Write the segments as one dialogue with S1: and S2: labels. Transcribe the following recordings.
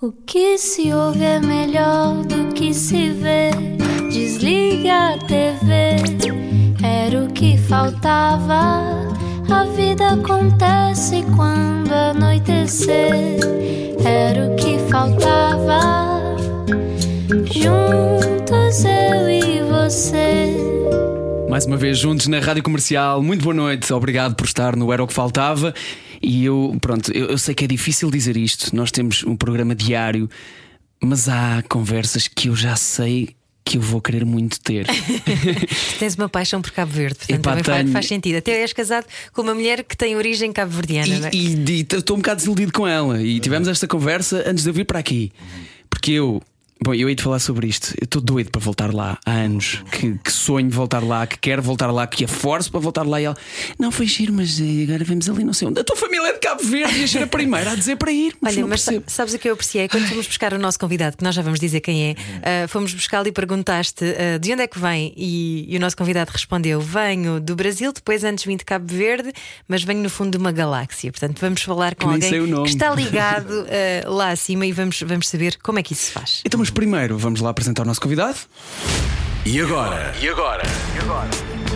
S1: O que se ouve é melhor do que se vê. Desliga a TV, era o que faltava. A vida acontece quando anoitecer, era o que faltava. Juntos eu e você.
S2: Mais uma vez juntos na Rádio Comercial. Muito boa noite, obrigado por estar no Era o que Faltava. E eu, pronto, eu, eu sei que é difícil dizer isto. Nós temos um programa diário, mas há conversas que eu já sei que eu vou querer muito ter.
S3: Tens uma paixão por Cabo Verde, portanto
S2: Epá,
S3: também faz,
S2: tenho.
S3: faz sentido. Até és casado com uma mulher que tem origem cabo-verdiana, não é?
S2: E e estou um bocado desiludido com ela. E tivemos esta conversa antes de eu vir para aqui. Porque eu. Bom, eu ia te falar sobre isto. Eu estou doido para voltar lá há anos. Que, que sonho voltar lá, que quero voltar lá, que a forço para voltar lá. E ela, não foi giro, mas eh, agora vamos ali, não sei onde. A tua família é de Cabo Verde e a ser a primeira a dizer para ir. Mas
S3: Olha, mas
S2: percebo.
S3: sabes o que eu apreciei? Quando fomos buscar o nosso convidado, que nós já vamos dizer quem é, ah, fomos buscá-lo e perguntaste ah, de onde é que vem, e, e o nosso convidado respondeu: Venho do Brasil, depois antes vim de Cabo Verde, mas venho no fundo de uma galáxia. Portanto, vamos falar com
S2: sei
S3: alguém que está ligado ah, lá acima e vamos, vamos saber como é que isso se faz.
S2: Então, mas primeiro vamos lá apresentar o nosso convidado.
S4: E agora? E agora?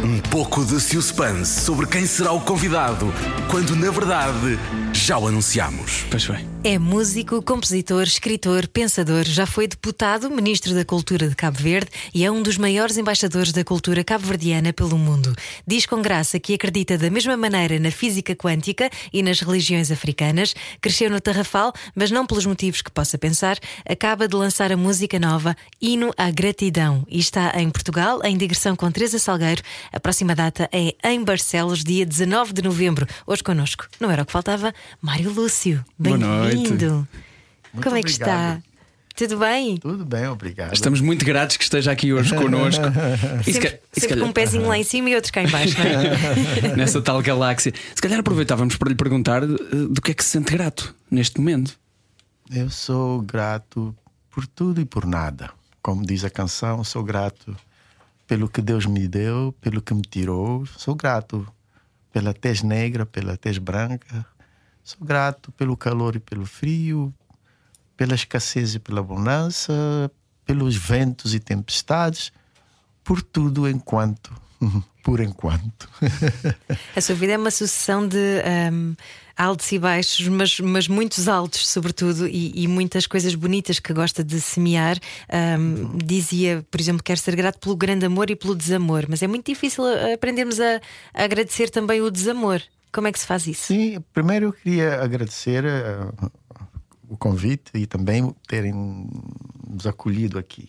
S4: Um pouco de suspense sobre quem será o convidado, quando na verdade já o anunciamos.
S2: Pois bem.
S3: É músico, compositor, escritor, pensador, já foi deputado, ministro da Cultura de Cabo Verde e é um dos maiores embaixadores da cultura cabo-verdiana pelo mundo. Diz com graça que acredita da mesma maneira na física quântica e nas religiões africanas. Cresceu no Tarrafal, mas não pelos motivos que possa pensar. Acaba de lançar a música nova Hino à Gratidão e está em Portugal, em digressão com Teresa Salgueiro. A próxima data é em Barcelos, dia 19 de novembro. Hoje connosco, não era o que faltava, Mário Lúcio.
S2: Boa noite.
S3: Bem-vindo. Como é que está? Tudo bem?
S5: Tudo bem, obrigado.
S2: Estamos muito gratos que esteja aqui hoje connosco. Se
S3: Sempre,
S2: ca- se
S3: sempre
S2: calhar-
S3: com um pezinho lá em cima e outro cá em baixo, não é?
S2: nessa tal galáxia. Se calhar aproveitávamos para lhe perguntar eh, do que é que se sente grato neste momento.
S5: Eu sou grato por tudo e por nada. Como diz a canção, sou grato pelo que Deus me deu, pelo que me tirou. Sou grato pela tez negra, pela tez branca. Sou grato pelo calor e pelo frio, pela escassez e pela abundância, pelos ventos e tempestades, por tudo enquanto. Por enquanto.
S3: A sua vida é uma sucessão de ahm, altos e baixos, mas, mas muitos altos, sobretudo, e, e muitas coisas bonitas que gosta de semear. Ahm, dizia, por exemplo, quer ser grato pelo grande amor e pelo desamor, mas é muito difícil ah, aprendermos a, a agradecer também o desamor. Como é que se faz isso?
S5: Sim, primeiro eu queria agradecer eh, o convite e também terem nos acolhido aqui.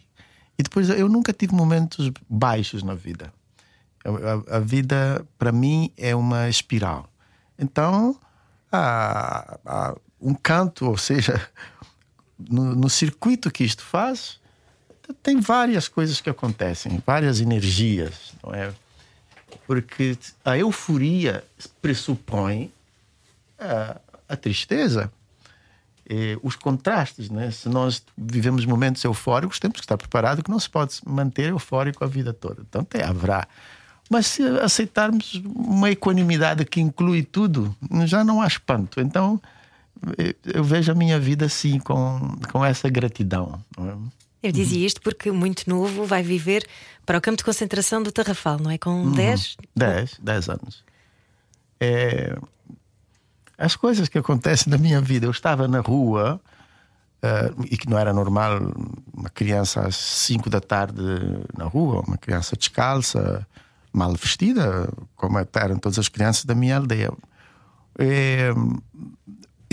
S5: E depois eu nunca tive momentos baixos na vida. A, a- a vida, para mim, é uma espiral. Então, há um canto, ou seja, no, no circuito que isto faz, tem várias coisas que acontecem, várias energias, não é? Porque a euforia pressupõe a, a tristeza, eh, os contrastes, né? Se nós vivemos momentos eufóricos, temos que estar preparados que não se pode manter eufórico a vida toda. Então tem, haverá. Mas se aceitarmos uma equanimidade que inclui tudo, já não há espanto. Então eu vejo a minha vida assim, com, com essa gratidão. É?
S3: Eu dizia isto porque muito novo vai viver para o campo de concentração do Tarrafal, não é? Com 10?
S5: 10, 10 anos. É, as coisas que acontecem na minha vida, eu estava na rua eh, e que não era normal uma criança às 5 da tarde na rua, uma criança descalça, mal vestida, como eram todas as crianças da minha aldeia. É,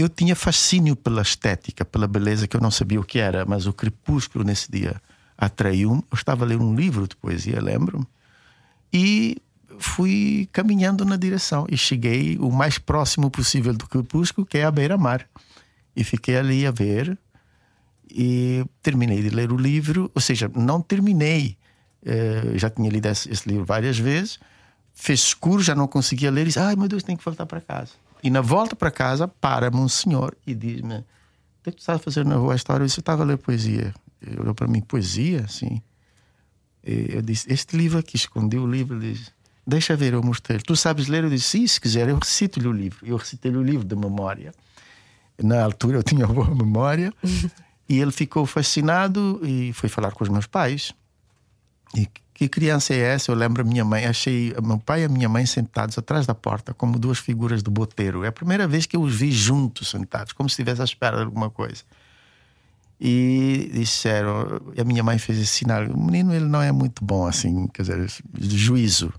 S5: eu tinha fascínio pela estética, pela beleza que eu não sabia o que era, mas o crepúsculo nesse dia atraiu-me. Eu estava a ler um livro de poesia, lembro-me, e fui caminhando na direção e cheguei o mais próximo possível do crepúsculo, que é a beira-mar. E fiquei ali a ver e terminei de ler o livro, ou seja, não terminei. Eh, já tinha lido esse, esse livro várias vezes, fez escuro, já não conseguia ler e disse: Ai meu Deus, tenho que voltar para casa. E na volta para casa, para-me um senhor e diz-me: O que tu estás a fazer na rua esta hora? Eu disse: estava a ler poesia. Ele olhou para mim: Poesia? Sim. E eu disse: Este livro aqui, escondi o livro. Ele diz: Deixa ver, eu mostrei. Tu sabes ler? Eu disse: Sim, se quiser, eu recito-lhe o livro. Eu recitei-lhe o livro de memória. Na altura eu tinha boa memória. E ele ficou fascinado e foi falar com os meus pais. E que criança é essa? Eu lembro a minha mãe, achei meu pai e a minha mãe sentados atrás da porta, como duas figuras de boteiro. É a primeira vez que eu os vi juntos, sentados, como se estivesse à espera de alguma coisa. E disseram, a minha mãe fez esse sinal: o menino ele não é muito bom assim, quer dizer, juízo.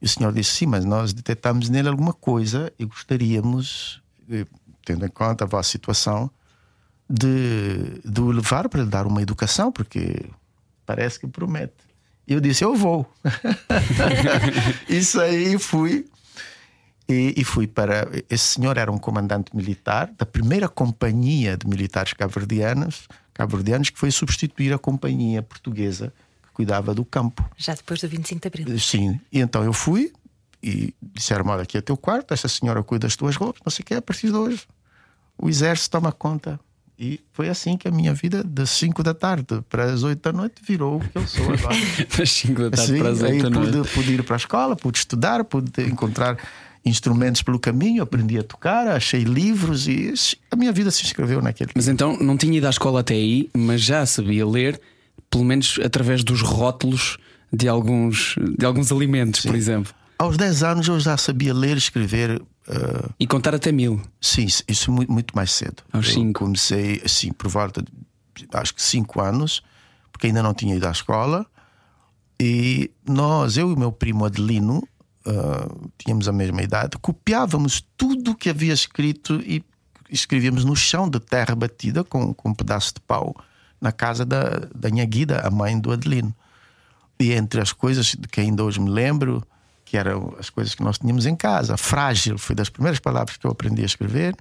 S5: E o senhor disse: sim, mas nós detectamos nele alguma coisa e gostaríamos, eh, tendo em conta a vossa situação, de, de o levar para lhe dar uma educação, porque parece que promete. E eu disse: Eu vou. Isso aí fui. E, e, fui para. Esse senhor era um comandante militar da primeira companhia de militares cabo-verdianos, cabo-verdianos que foi substituir a companhia portuguesa que cuidava do campo.
S3: Já depois do 25 de abril.
S5: Sim. E então eu fui e disseram: Olha, aqui é teu quarto, esta senhora cuida das tuas roupas, não sei o que, a partir de hoje o exército toma conta e foi assim que a minha vida, das 5 da tarde para as 8 da noite, virou o que eu sou agora.
S2: das 5 da tarde assim, para as 8 da
S5: noite. Pude, pude ir para a escola, pude estudar, pude encontrar instrumentos pelo caminho, aprendi a tocar, achei livros e a minha vida se inscreveu naquele.
S2: Mas então não tinha ido à escola até aí, mas já sabia ler, pelo menos através dos rótulos de alguns, de alguns alimentos, Sim. por exemplo.
S5: Aos 10 anos eu já sabia ler, escrever, Uh,
S2: e contar até mil?
S5: Sim, isso muito, muito mais cedo.
S2: Aos eu cinco?
S5: Comecei assim, por volta de acho que cinco anos, porque ainda não tinha ido à escola. E nós, eu e o meu primo Adelino, uh, tínhamos a mesma idade, copiávamos tudo que havia escrito e escrevíamos no chão de terra batida com, com um pedaço de pau na casa da, da Guida, a mãe do Adelino. E entre as coisas de que ainda hoje me lembro, que eram as coisas que nós tínhamos em casa. Frágil foi das primeiras palavras que eu aprendi a escrever.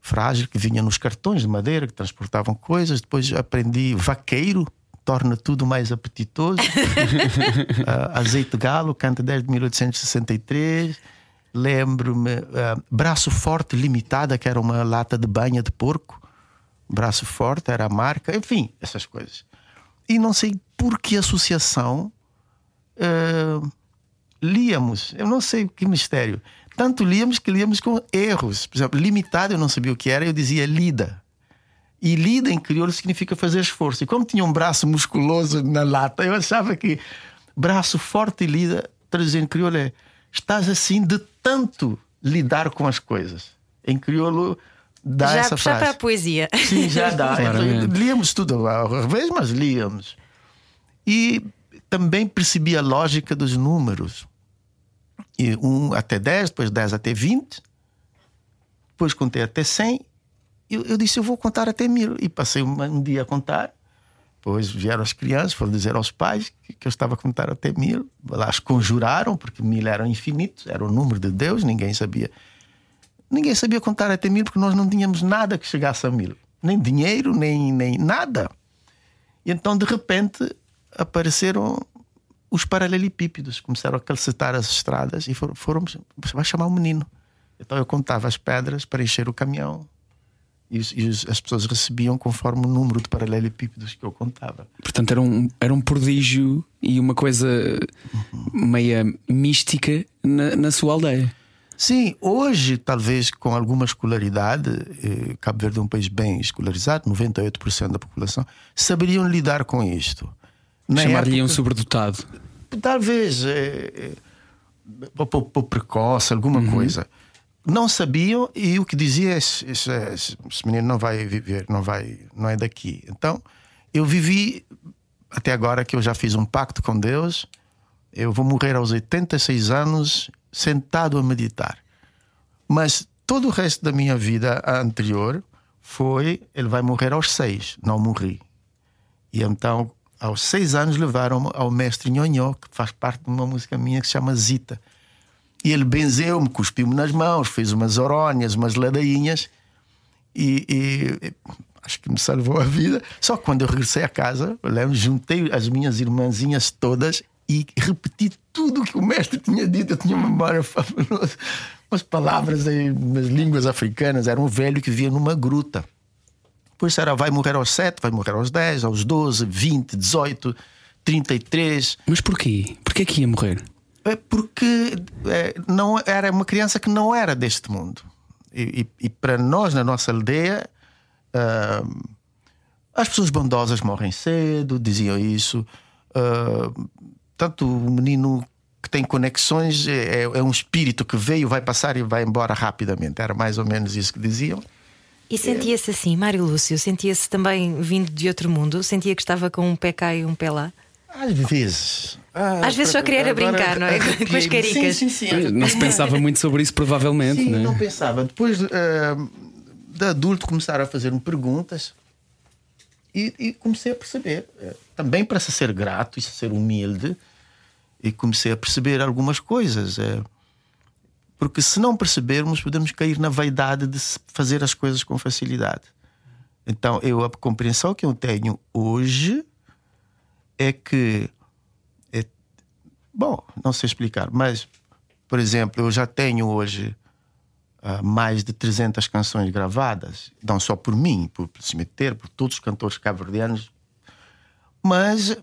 S5: Frágil, que vinha nos cartões de madeira que transportavam coisas. Depois aprendi vaqueiro, torna tudo mais apetitoso. uh, azeite de galo, canta desde 1863. Lembro-me, uh, braço forte limitada, que era uma lata de banha de porco. Braço forte era a marca, enfim, essas coisas. E não sei por que associação. Uh, líamos, eu não sei que mistério. Tanto líamos que líamos com erros. Por exemplo, limitado eu não sabia o que era, eu dizia lida. E lida em crioulo significa fazer esforço. E como tinha um braço musculoso na lata, eu achava que braço forte e lida, traduzindo em crioulo, é estás assim de tanto lidar com as coisas. Em crioulo dá
S3: já
S5: essa frase.
S3: Já para a poesia.
S5: Sim, já dá. então, líamos tudo ao revés, mas líamos. E também percebi a lógica dos números e 1 até 10, depois 10 até 20, depois contei até 100. Eu, eu disse: Eu vou contar até mil. E passei um, um dia a contar. Depois vieram as crianças, foram dizer aos pais que, que eu estava a contar até mil. Lá as conjuraram, porque mil eram infinitos, era o número de Deus, ninguém sabia. Ninguém sabia contar até mil porque nós não tínhamos nada que chegasse a mil. Nem dinheiro, nem, nem nada. E então, de repente, apareceram os paralelepípedos começaram a calcetar as estradas e foram, foram você vai chamar o menino. Então eu contava as pedras para encher o caminhão e, e as pessoas recebiam conforme o número de paralelepípedos que eu contava.
S2: Portanto, era um, era um prodígio e uma coisa uhum. meia mística na, na sua aldeia.
S5: Sim, hoje, talvez com alguma escolaridade, eh, Cabo Verde é um país bem escolarizado, 98% da população, saberiam lidar com isto.
S2: Chamar-lhe um sobredotado.
S5: Talvez é, é, por, precoce, alguma uhum. coisa. Não sabiam e o que dizia esse, esse, esse, menino não vai viver, não vai, não é daqui. Então eu vivi até agora que eu já fiz um pacto com Deus. Eu vou morrer aos 86 anos sentado a meditar. Mas todo o resto da minha vida anterior foi ele vai morrer aos seis, não morri. E então aos seis anos levaram-me ao mestre Nhonhó, que faz parte de uma música minha que se chama Zita. E ele benzeu-me, cuspiu-me nas mãos, fez umas orónias, umas ladainhas e, e, acho que me salvou a vida. Só que quando eu regressei a casa, eu juntei as minhas irmãzinhas todas e repeti tudo o que o mestre tinha dito. Eu tinha uma memória fabulosa. Umas palavras em umas línguas africanas. Era um velho que via numa gruta. Depois era vai morrer aos 7, vai morrer aos 10, aos 12, 20, 18, 33.
S2: Mas porquê? Porquê que ia morrer?
S5: É porque é, não era uma criança que não era deste mundo. E, e, e para nós, na nossa aldeia, uh, As pessoas bondosas morrem cedo, diziam isso. Uh, tanto o menino que tem conexões é, é, é, um espírito que veio, vai passar e vai embora rapidamente. Era mais ou menos isso que diziam.
S3: E sentia-se assim, Mário Lúcio? Sentia-se também vindo de outro mundo? Sentia que estava com um pé cá e um pé lá?
S5: Às vezes.
S3: Ah, Às vezes só queria agora, brincar, não é? Com as caricas.
S2: Sim, sim, sim. Não se pensava muito sobre isso, provavelmente.
S5: Sim,
S2: não, é?
S5: não pensava. Depois uh, de adulto começaram a fazer-me perguntas e, e, comecei a perceber. Uh, também para se ser grato e se ser humilde, e comecei a perceber algumas coisas. Uh, porque se não percebermos, podemos cair na vaidade de fazer as coisas com facilidade. Então, eu, a compreensão que eu tenho hoje é que. É, bom, não sei explicar, mas, por exemplo, eu já tenho hoje uh, mais de 300 canções gravadas, não só por mim, por, Cemitério, por todos os cantores cabo-verdianos, mas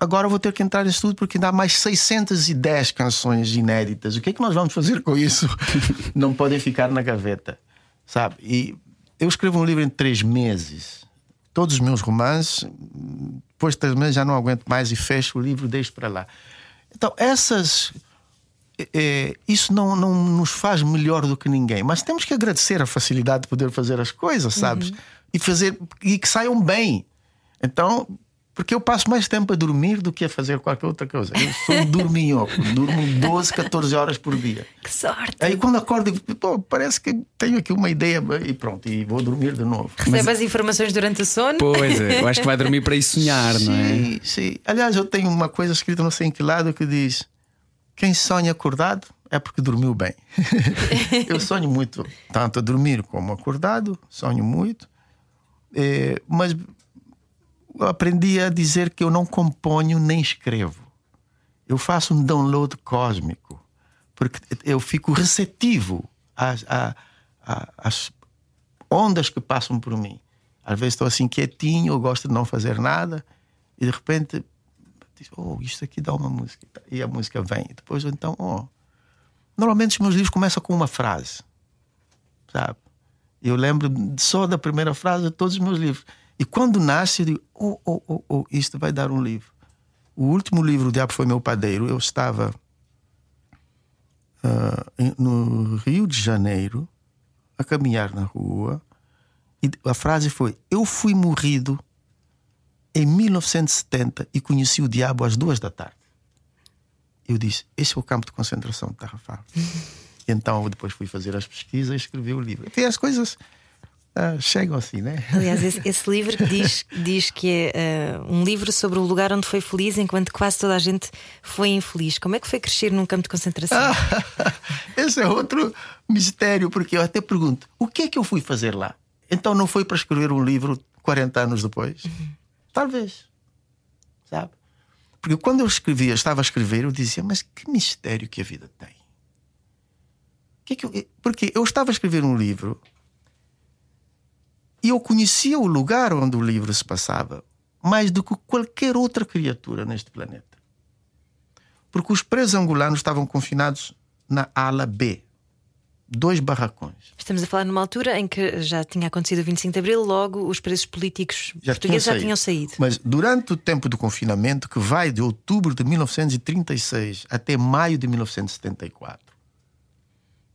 S5: agora vou ter que entrar nisso tudo porque ainda há mais 610 canções inéditas. O que é que nós vamos fazer com isso? não podem ficar na gaveta, sabe? E eu escrevo um livro em três meses. Todos os meus romances, depois de três meses já não aguento mais e fecho o livro, deixo para lá. Então, essas. É, isso não, não nos faz melhor do que ninguém, mas temos que agradecer a facilidade de poder fazer as coisas, sabes? Uhum. E fazer e que saiam bem. Então, porque eu passo mais tempo a dormir do que a fazer qualquer outra coisa. Eu sou um dorminhoco, durmo 12, 14 horas por dia.
S3: Que sorte!
S5: Aí quando acordo, pô, parece que tenho aqui uma ideia e pronto, e vou dormir de novo.
S3: Recebe Mas... as informações durante o sono?
S2: Pois é, eu acho que vai dormir para ir sonhar,
S5: sim,
S2: não é?
S5: Sim, sim. Aliás, eu tenho uma coisa escrita não sei em que lado que diz: quem sonha acordado é porque dormiu bem. eu sonho muito, tanto a dormir como acordado, sonho muito. É, mas aprendi a dizer que eu não componho nem escrevo. Eu faço um download cósmico, porque eu fico receptivo às, às, ondas que passam por mim. Às vezes estou assim quietinho, eu gosto de não fazer nada, e de repente, oh, isto aqui dá uma música. E a música vem. E depois, então, oh. Normalmente os meus livros começam com uma frase, sabe? Eu lembro só da primeira frase de todos os meus livros. E quando nasce, eu digo: oh, oh, oh, oh, isto vai dar um livro. O último livro, O Diabo Foi Meu Padeiro, eu estava uh, no Rio de Janeiro, a caminhar na rua, e a frase foi: Eu fui morrido em 1970 e conheci o diabo às duas da tarde. Eu disse: Esse é o campo de concentração de Tarrafal. então, depois fui fazer as pesquisas e escrevi o livro. E as coisas uh, chegam assim, né?
S3: Aliás, esse, esse livro diz, diz que é uh, um livro sobre o lugar onde foi feliz, enquanto quase toda a gente foi infeliz. Como é que foi crescer num campo de concentração?
S5: esse é outro mistério, porque eu até pergunto: o que é que eu fui fazer lá? Então não foi para escrever um livro 40 anos depois? Uhum. Talvez, sabe? Porque quando eu escrevia, estava a escrever, eu dizia: mas que mistério que a vida tem. Que que eu... Porque eu estava a escrever um livro eu conhecia o lugar onde o livro se passava mais do que qualquer outra criatura neste planeta. Porque os presos angolanos estavam confinados na ala B, dois barracões.
S3: Estamos a falar numa altura em que já tinha acontecido o 25 de Abril, logo os presos políticos já portugueses tinham já tinham saído.
S5: Mas durante o tempo do confinamento, que vai de outubro de 1936 até maio de 1974,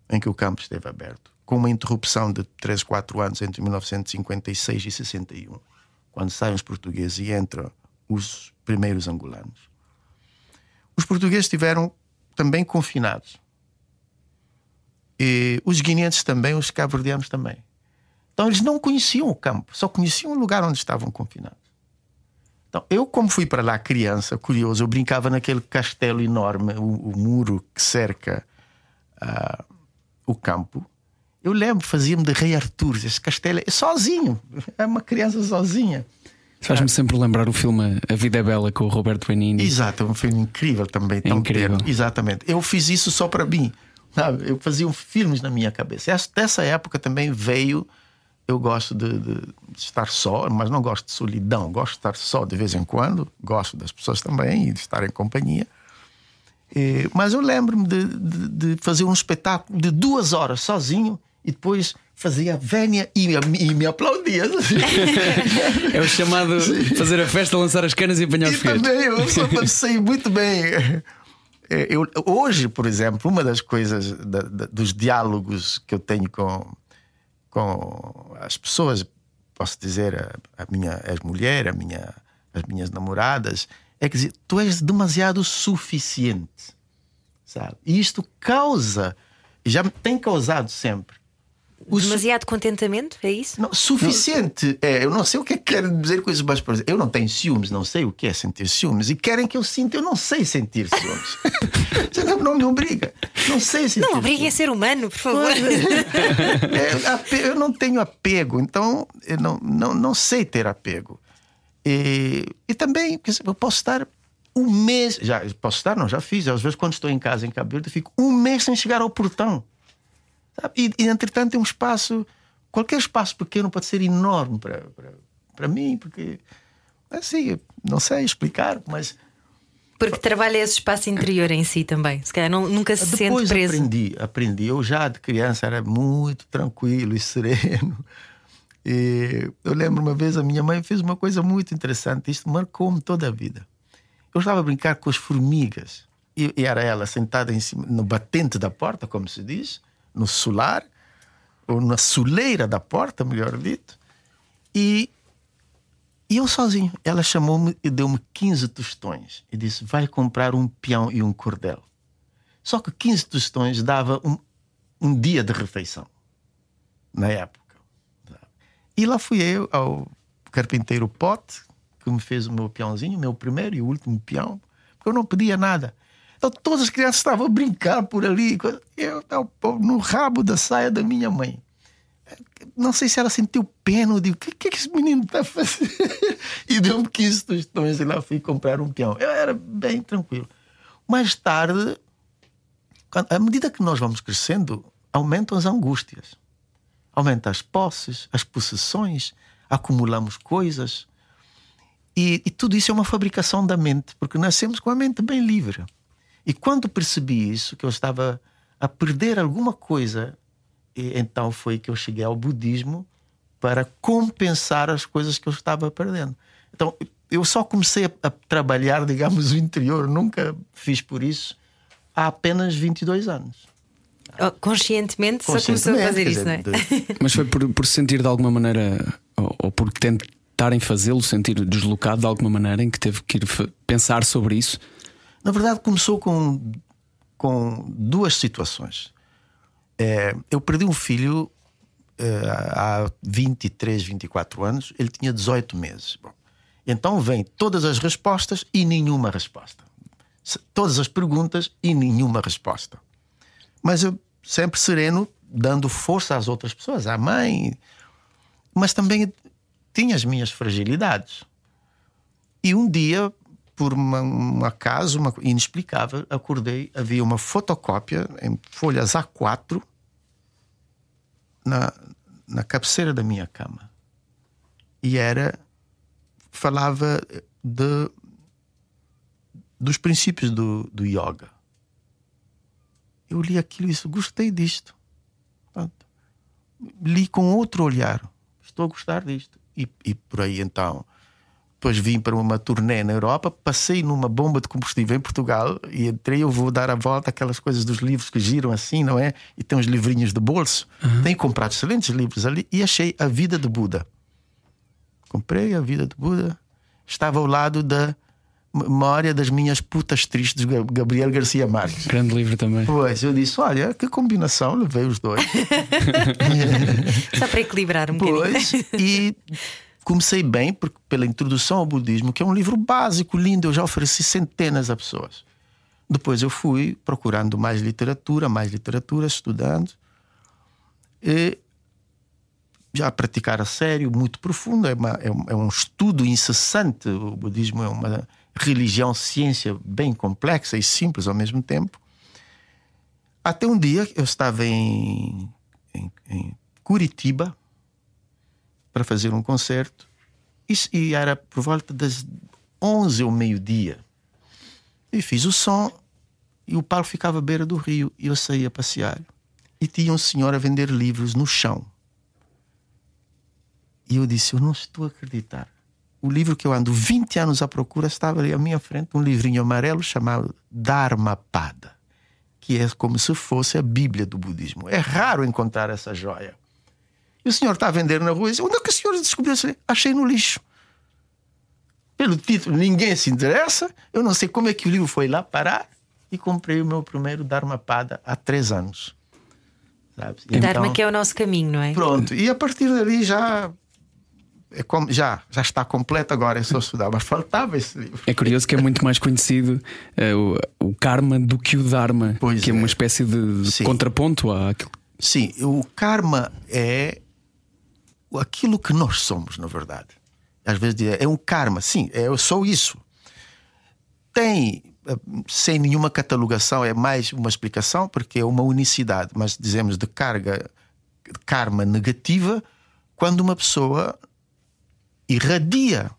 S5: em que o campo esteve aberto, com uma interrupção de 3, 4 anos entre 1956 e 61, quando saem os portugueses e entram os primeiros angolanos. Os portugueses estiveram também confinados. E os guineenses também, os cabo-verdianos também. Então eles não conheciam o campo, só conheciam o lugar onde estavam confinados. Então, eu, como fui para lá criança, curioso, eu brincava naquele castelo enorme, o, o muro que cerca uh, o campo. Eu lembro, fazia-me de Rei Artur, esse castelo é sozinho, é uma criança sozinha.
S2: Faz-me sempre lembrar o filme A Vida é Bela com o Roberto Benigni.
S5: Exato, é um filme incrível também. É incrível. Terno. Exatamente. Eu fiz isso só para mim. Sabe? Eu fazia filmes na minha cabeça. Dessa época também veio. Eu gosto de, de, de, estar só, mas não gosto de solidão. Gosto de estar só de vez em quando. Gosto das pessoas também e de estar em companhia. E, mas eu lembro-me de, de fazer um espetáculo de duas horas sozinho e depois fazia vénia e, e me aplaudia.
S2: é o chamado fazer a festa, lançar as canas e apanhar os
S5: foguetes. também, eu só sei muito bem. É, eu, hoje, por exemplo, uma das coisas da, da, dos diálogos que eu tenho com, com as pessoas, posso dizer, a, a minha ex-mulher, a minha, as minhas namoradas, é que dizer, tu és demasiado suficiente. Sabe? E isto causa, já tem causado sempre,
S3: o Demasiado contentamento, é isso?
S5: Não, suficiente. Não. É, eu não sei o que é que quer dizer com isso, mas por exemplo, eu não tenho ciúmes, não sei o que é sentir ciúmes. E querem que eu sinta, eu não sei sentir ciúmes. Não, não me obriga. Não sei sentir.
S3: Não obrigue a ser humano, por favor.
S5: É, eu não tenho apego, então eu não, não, não sei ter apego. E, e também, eu posso estar um mês, já posso estar, não, já fiz. Às vezes, quando estou em casa em Cabo Verde, fico um mês sem chegar ao portão. E, e, entretanto, tem um espaço, qualquer espaço pequeno pode ser enorme para, para, para mim, porque assim, não sei explicar, mas.
S3: Porque trabalha esse espaço interior em si também. Se calhar não, nunca se
S5: Depois
S3: sente preso.
S5: Aprendi, aprendi. Eu já de criança era muito tranquilo e sereno. E eu lembro uma vez a minha mãe fez uma coisa muito interessante. Isto marcou-me toda a vida. Eu estava a brincar com as formigas e, e era ela sentada em cima, no batente da porta, como se diz no solar, ou na soleira da porta, melhor dito, e, e eu sozinho. Ela chamou-me e deu-me 15 tostões e disse: Vai comprar um peão e um cordel. Só que 15 tostões dava um, um dia de refeição, na época. E lá fui eu ao carpinteiro Pote, que me fez o meu peãozinho, meu primeiro e último peão, porque eu não pedia nada. Então todas as crianças estavam a brincar por ali. Eu estava no rabo da saia da minha mãe. Não sei se ela sentiu pena, eu digo, o que, é que esse menino está fazendo? e deu-me 15 tostões e lá fui comprar um peão. Eu era bem tranquilo. Mais tarde, à medida que nós vamos crescendo, aumentam as angústias. Aumentam as posses, as possessões, acumulamos coisas. E, e tudo isso é uma fabricação da mente, porque nascemos com a mente bem livre. E quando percebi isso, que eu estava a perder alguma coisa, então foi que eu cheguei ao budismo para compensar as coisas que eu estava perdendo. Então, eu só comecei a, a trabalhar, digamos, o interior, nunca fiz por isso, há apenas 22 anos.
S3: Oh, conscientemente, só começou a fazer isso, não é?
S2: Mas foi por, por sentir de alguma maneira, ou, ou por tentarem fazê-lo, sentir deslocado de alguma maneira, em que teve que ir pensar sobre isso?
S5: Na verdade, começou com, com duas situações. É, eu perdi um filho é, há 23, 24 anos, ele tinha 18 meses. Bom, então vem todas as respostas e nenhuma resposta. Todas as perguntas e nenhuma resposta. Mas eu sempre sereno, dando força às outras pessoas, à mãe, mas também tinha as minhas fragilidades. E um dia por uma, um acaso uma, inexplicável, acordei, havia uma fotocópia em folhas A4 na, na cabeceira da minha cama. E era. falava de, dos princípios do, do yoga. Eu li aquilo e disse: gostei disto. Pronto. Li com outro olhar. Estou a gostar disto. E, e por aí então depois vim para uma turnê na Europa, passei numa bomba de combustível em Portugal e entrei. Eu vou dar a volta aquelas coisas dos livros que giram assim, não é? E tem uns livrinhos de bolso. Uhum. Tenho comprado excelentes livros ali e achei A Vida de Buda. Comprei A Vida de Buda. Estava ao lado da Memória das Minhas Putas Tristes, de Gabriel Garcia Marques.
S2: Grande livro também.
S5: Pois, eu disse: olha, que combinação, levei os dois.
S3: Só para equilibrar um bocadinho.
S5: Pois, e comecei bem porque pela introdução ao budismo, que é um livro básico, lindo, eu já ofereci centenas a pessoas. Depois eu fui procurando mais literatura, mais literatura, estudando. E já praticar a sério, muito profundo, é, uma, é, um, é um estudo incessante. O budismo é uma religião, ciência bem complexa e simples ao mesmo tempo. Até um dia eu estava em, em, em Curitiba, para fazer um concerto. E era por volta das 11 ao meio-dia. E fiz o som e o palco ficava à beira do rio e eu saí a passear. e tinha um senhor a vender livros no chão. E eu disse: Eu não estou a acreditar. O livro que eu ando 20 anos à procura estava ali à minha frente, um livrinho amarelo chamado Dharmapada, que é como se fosse a Bíblia do budismo. É raro encontrar essa joia. E o senhor está a vender na rua e diz: Onde é que o senhor descobriu isso? Achei no lixo. Pelo título, ninguém se interessa. Eu não sei como é que o livro foi lá parar. E comprei o meu primeiro Dharmapada há três anos.
S3: Sabe? Dharma então, que é o nosso caminho, não é?
S5: Pronto. E a partir dali já é como, já, já está completo agora, é só estudar, mas faltava esse livro.
S2: É curioso que é muito mais conhecido uh, o, o karma do que o Dharma, pois que é. é uma espécie de, de contraponto àquilo.
S5: Sim, o karma é aquilo que nós somos, na verdade. Às vezes é um karma, sim, é só isso. Tem, eh, sem nenhuma catalogação, é mais uma explicação, porque é uma unicidade, mas dizemos de carga, de karma negativa, quando uma pessoa irradia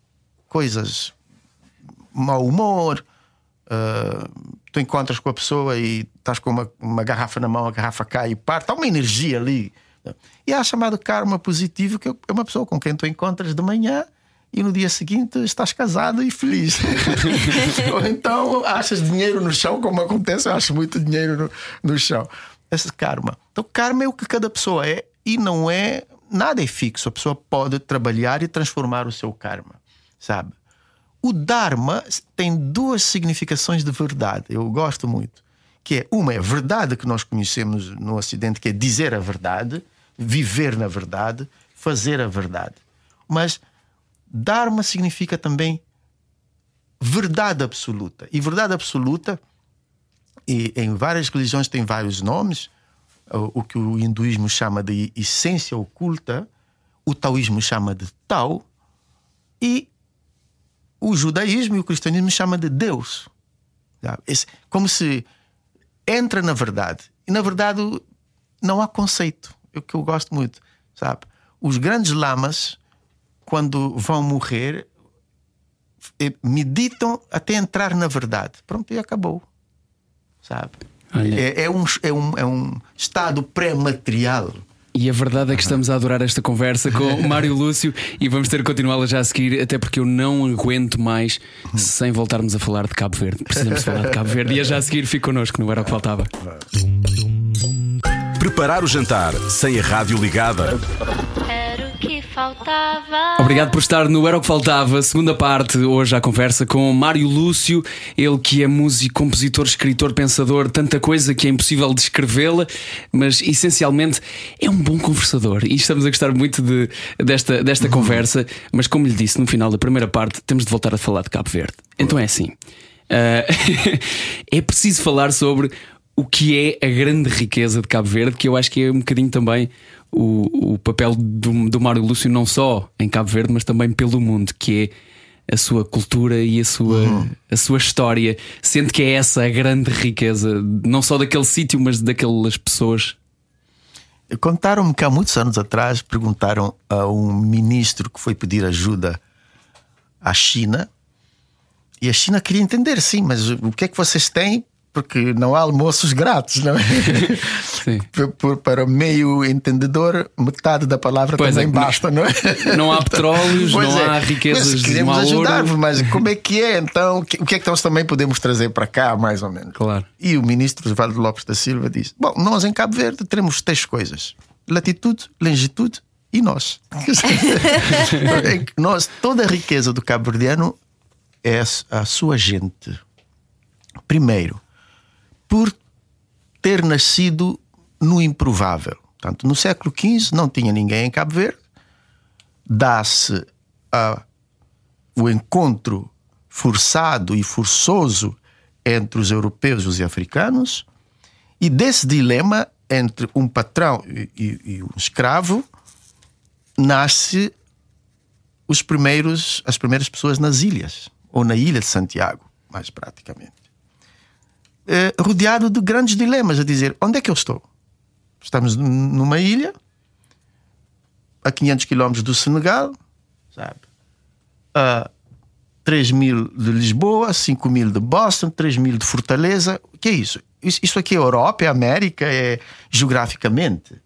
S5: coisas, mau humor. Uh, tu encontras com a pessoa e estás com uma, uma garrafa na mão, a garrafa cai e parte, há uma energia ali. E há chamado karma positivo, que é uma pessoa com quem tu encontras de manhã e no dia seguinte estás casado e feliz. Ou então achas dinheiro no chão, como acontece, eu acho muito dinheiro no, no chão. Esse karma. Então, karma é o que cada pessoa é e não é nada é fixo. A pessoa pode trabalhar e transformar o seu karma, sabe? O Dharma tem duas significações de verdade. Eu gosto muito. Que é uma é verdade que nós conhecemos no Ocidente, que é dizer a verdade, viver na verdade, fazer a verdade. Mas Dharma significa também verdade absoluta. E verdade absoluta, e em várias religiões tem vários nomes, o que o hinduísmo chama de essência oculta, o taoísmo chama de Tao, e o judaísmo e o cristianismo chama de Deus. Como se entra na verdade. E na verdade não há conceito. É o que eu gosto muito, sabe? Os grandes lamas, quando vão morrer, eh, meditam até entrar na verdade. Pronto, e acabou. Sabe? É, é, um, é, um, é um estado pré-material.
S2: E a verdade é que estamos a adorar esta conversa com o Mário Lúcio e vamos ter que continuá-la já a seguir, até porque eu não aguento mais sem voltarmos a falar de Cabo Verde. Precisamos falar de Cabo Verde e a já a seguir fico connosco, não era o que faltava.
S4: Preparar o jantar sem a rádio ligada
S1: faltava.
S2: Obrigado por estar no Era o que Faltava, segunda parte, hoje a conversa com Mário Lúcio, ele que é músico, compositor, escritor, pensador, tanta coisa que é impossível descrevê-la, mas essencialmente é um bom conversador e estamos a gostar muito de, desta, desta conversa. Mas como lhe disse no final da primeira parte, temos de voltar a falar de Cabo Verde. Então é assim. Uh, é preciso falar sobre o que é a grande riqueza de Cabo Verde, que eu acho que é um bocadinho também o, o papel do, do Mário Lúcio, não só em Cabo Verde, mas também pelo mundo, que é a sua cultura e a sua, uhum. a sua história. Sente que é essa a grande riqueza, não só daquele sítio, mas daquelas pessoas.
S5: Contaram-me que há muitos anos atrás perguntaram a um ministro que foi pedir ajuda à China. E a China queria entender, sim, mas o que é que vocês têm porque não há almoços grátis, não é? Sim. para o meio entendedor, metade da palavra pois também é, basta, não é?
S2: Não há petróleos, pois não é. há riquezas mas
S5: queremos ajudar-vos, mas como é que é então? O que é que nós também podemos trazer para cá, mais ou menos?
S2: Claro.
S5: E o ministro Osvaldo Lopes da Silva disse: Bom, nós em Cabo Verde teremos três coisas: latitude, longitude e nós. nós toda a riqueza do cabo-verdiano é a sua gente. Primeiro, por ter nascido no improvável. Portanto, no século XV não tinha ninguém em Cabo Verde, dá-se o encontro forçado e forçoso entre os europeus e os africanos, e desse dilema entre um patrão e, e, e um escravo nasce os primeiros, as primeiras pessoas nas ilhas, ou na ilha de Santiago, mais praticamente eh, rodeado de grandes dilemas, a dizer onde é que eu estou? Estamos numa ilha a 500 quilómetros do Senegal, sabe? A 3 mil de Lisboa, 5 mil de Boston, 3 mil de Fortaleza. O que é isso? isso aqui é Europa, é América, é geograficamente.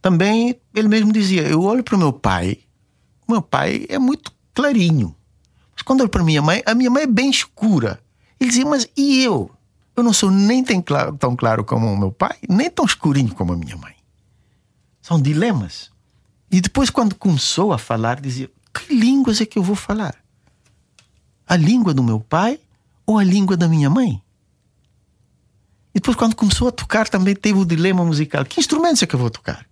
S5: Também ele mesmo dizia: Eu olho para o meu pai, meu pai é muito clarinho. Mas quando olho para a minha mãe, a minha mãe é bem escura. Ele dizia: Mas e eu? Eu não sou nem tão claro, como o meu pai, nem tão escurinho como a minha mãe. São dilemas. E depois, quando começou a falar, dizia: Que línguas é que eu vou falar? A língua do meu pai ou a língua da minha mãe? E depois, quando começou a tocar, também teve o dilema musical: Que instrumentos é que eu vou tocar?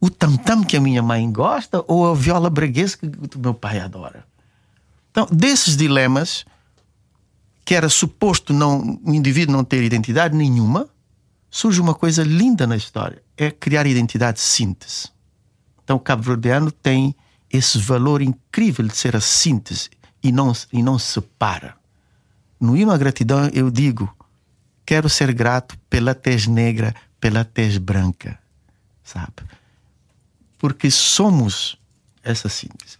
S5: o tam-tam que a minha mãe gosta ou a viola breguesa que o meu pai adora. Então, desses dilemas, que era suposto não, o indivíduo não ter identidade nenhuma, surge uma coisa linda na história: é criar identidade síntese. Então, o cabo-verdiano tem esse valor incrível de ser a síntese e não, e não separa. No hino à gratidão, eu digo: quero ser grato pela tez negra, pela tez branca, sabe? porque somos essa síntese.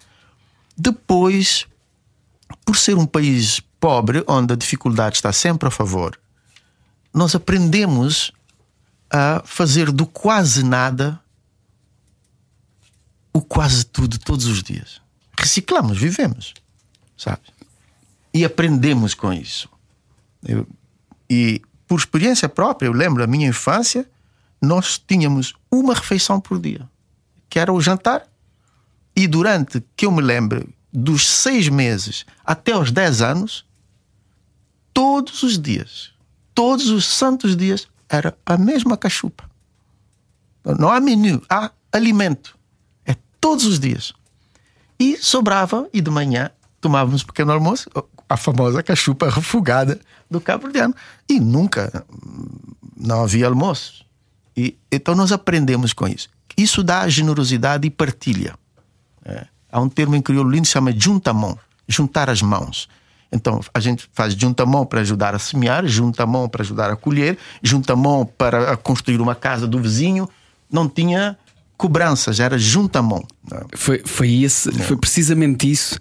S5: Depois, por ser um país pobre, onde a dificuldade está sempre a favor, nós aprendemos a fazer do quase nada o quase tudo todos os dias. Reciclamos, vivemos, sabe? E aprendemos com isso. Eu, e por experiência própria, eu lembro da minha infância, nós tínhamos uma refeição por dia que era o jantar. E durante que eu me lembro, dos seis meses até aos dez anos, todos os dias, todos os santos dias, era a mesma cachupa. Não há menu, há alimento. É todos os dias. E sobrava, e de manhã tomávamos pequeno almoço, a famosa cachupa refugada do Cabo Verdeano. E nunca não havia almoço. E, então nós aprendemos com isso. Isso dá generosidade e partilha. É. Há um termo em crioulo lindo que se chama junta-mão juntar as mãos. Então a gente faz junta-mão para ajudar a semear, junta-mão para ajudar a colher, junta-mão para construir uma casa do vizinho. Não tinha cobranças, era junta-mão.
S2: É? Foi, foi, esse, é. foi precisamente isso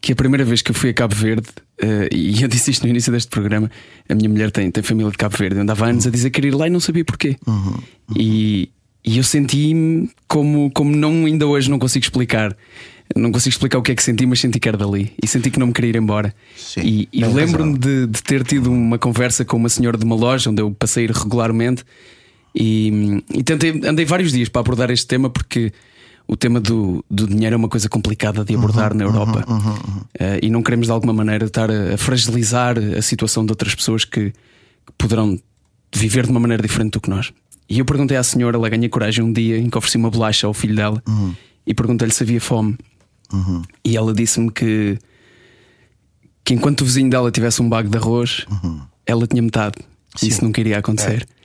S2: que a primeira vez que eu fui a Cabo Verde, uh, e eu disse isto no início deste programa, a minha mulher tem, tem família de Cabo Verde, eu andava anos a dizer que queria ir lá e não sabia porquê. Uhum, uhum. E, e eu senti-me como, como não ainda hoje não consigo explicar. Não consigo explicar o que é que senti, mas senti que era dali. E senti que não me queria ir embora. Sim, e, e lembro-me de, de, ter tido uma conversa com uma senhora de uma loja onde eu passei regularmente. E, e tentei, andei vários dias para abordar este tema porque o tema do, do dinheiro é uma coisa complicada de abordar uhum, na Europa. Uhum, uhum, uh, e não queremos de alguma maneira estar a, a fragilizar a situação de outras pessoas que, que poderão viver de uma maneira diferente do que nós. E eu perguntei à senhora, ela ganha coragem um dia em que ofereci uma bolacha ao filho dela uhum. e perguntei-lhe se havia fome. Uhum. E ela disse-me que, que enquanto o vizinho dela tivesse um bago de arroz, uhum. ela tinha metade. Sim. Isso nunca iria acontecer. É.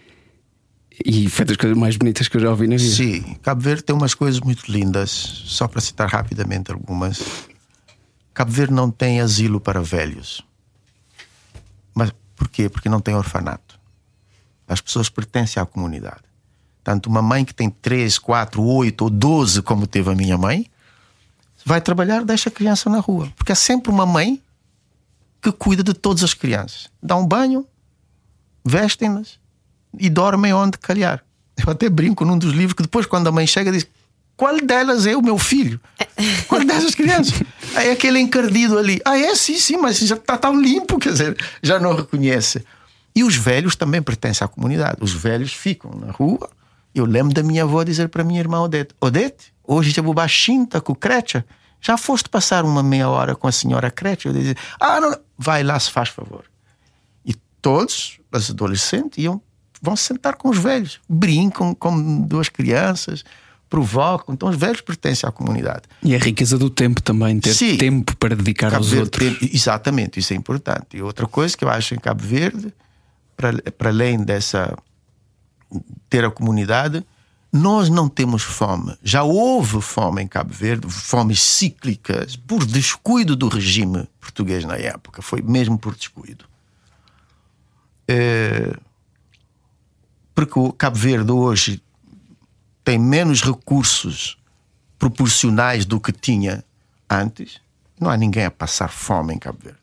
S2: E foi das coisas mais bonitas que eu já ouvi na vida.
S5: Sim, Cabo Verde tem umas coisas muito lindas, só para citar rapidamente algumas. Cabo Verde não tem asilo para velhos. Mas por quê? Porque não tem orfanato. As pessoas pertencem à comunidade. Tanto uma mãe que tem 3, 4, 8 ou 12, como teve a minha mãe, vai trabalhar, deixa a criança na rua. Porque é sempre uma mãe que cuida de todas as crianças. Dá um banho, vestem-nas e dormem onde calhar. Eu até brinco num dos livros que depois, quando a mãe chega, diz: Qual delas é o meu filho? Qual dessas crianças? Aí aquele encardido ali. Ah, é? Sim, sim, mas já está tão limpo, quer dizer, já não reconhece. E os velhos também pertencem à comunidade. Os velhos ficam na rua. Eu lembro da minha avó dizer para minha irmã Odete: Odete, hoje baixinho, tá com Crecha. Já foste passar uma meia hora com a senhora Crecha? Eu dizia: Ah, não, vai lá, se faz favor. E todos, os adolescentes, iam, vão sentar com os velhos, brincam como duas crianças provocam. Então os velhos pertencem à comunidade.
S2: E a riqueza do tempo também, ter Sim, tempo para dedicar Cabo aos Verde, outros.
S5: Ter, exatamente, isso é importante. E outra coisa que eu acho em Cabo Verde para além dessa ter a comunidade, nós não temos fome. Já houve fome em Cabo Verde, fomes cíclicas, por descuido do regime português na época. Foi mesmo por descuido. É, porque o Cabo Verde hoje tem menos recursos proporcionais do que tinha antes. Não há ninguém a passar fome em Cabo Verde.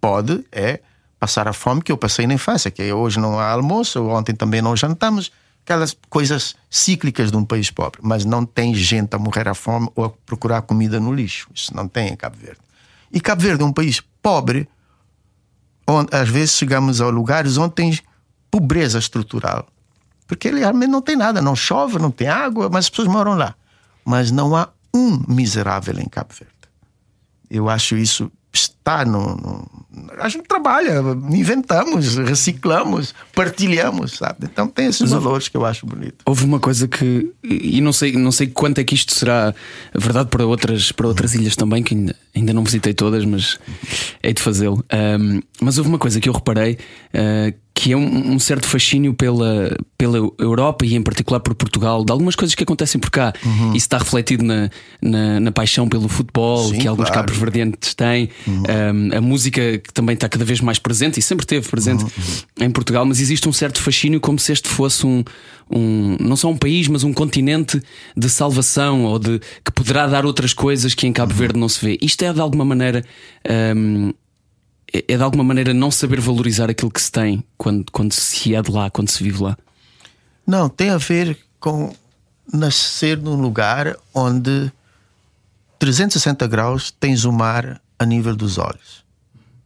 S5: Pode é passar a fome que eu passei na infância, que é hoje não há almoço, ontem também não jantamos, aquelas coisas cíclicas de um país pobre. Mas não tem gente a morrer à fome ou a procurar comida no lixo. Isso não tem em Cabo Verde. E Cabo Verde é um país pobre, onde às vezes chegamos a lugares onde tem pobreza estrutural. Porque ele realmente não tem nada, não chove, não tem água, mas as pessoas moram lá. Mas não há um miserável em Cabo Verde. Eu acho isso está no, no, A gente trabalha, inventamos, reciclamos, partilhamos, sabe? Então tem esses valores que eu acho bonito.
S2: Houve uma coisa que. E não sei, não sei quanto é que isto será verdade para outras, para outras ilhas também, que ainda, ainda não visitei todas, mas hei de fazê-lo. Um, mas houve uma coisa que eu reparei. Uh, que é um, um, certo fascínio pela, pela Europa e em particular por Portugal, de algumas coisas que acontecem por cá. Uhum. Isso está refletido na, na, na, paixão pelo futebol Sim, que alguns claro. cabos verdientes têm, uhum. um, a música que também está cada vez mais presente e sempre teve presente uhum. em Portugal, mas existe um certo fascínio como se este fosse um, um não só um país, mas um continente de salvação ou de que poderá dar outras coisas que em Cabo uhum. Verde não se vê. Isto é de alguma maneira. É, é de alguma maneira não saber valorizar aquilo que se tem quando, quando se é de lá, quando se vive lá?
S5: Não, tem a ver com nascer num lugar onde 360 graus tens o mar a nível dos olhos.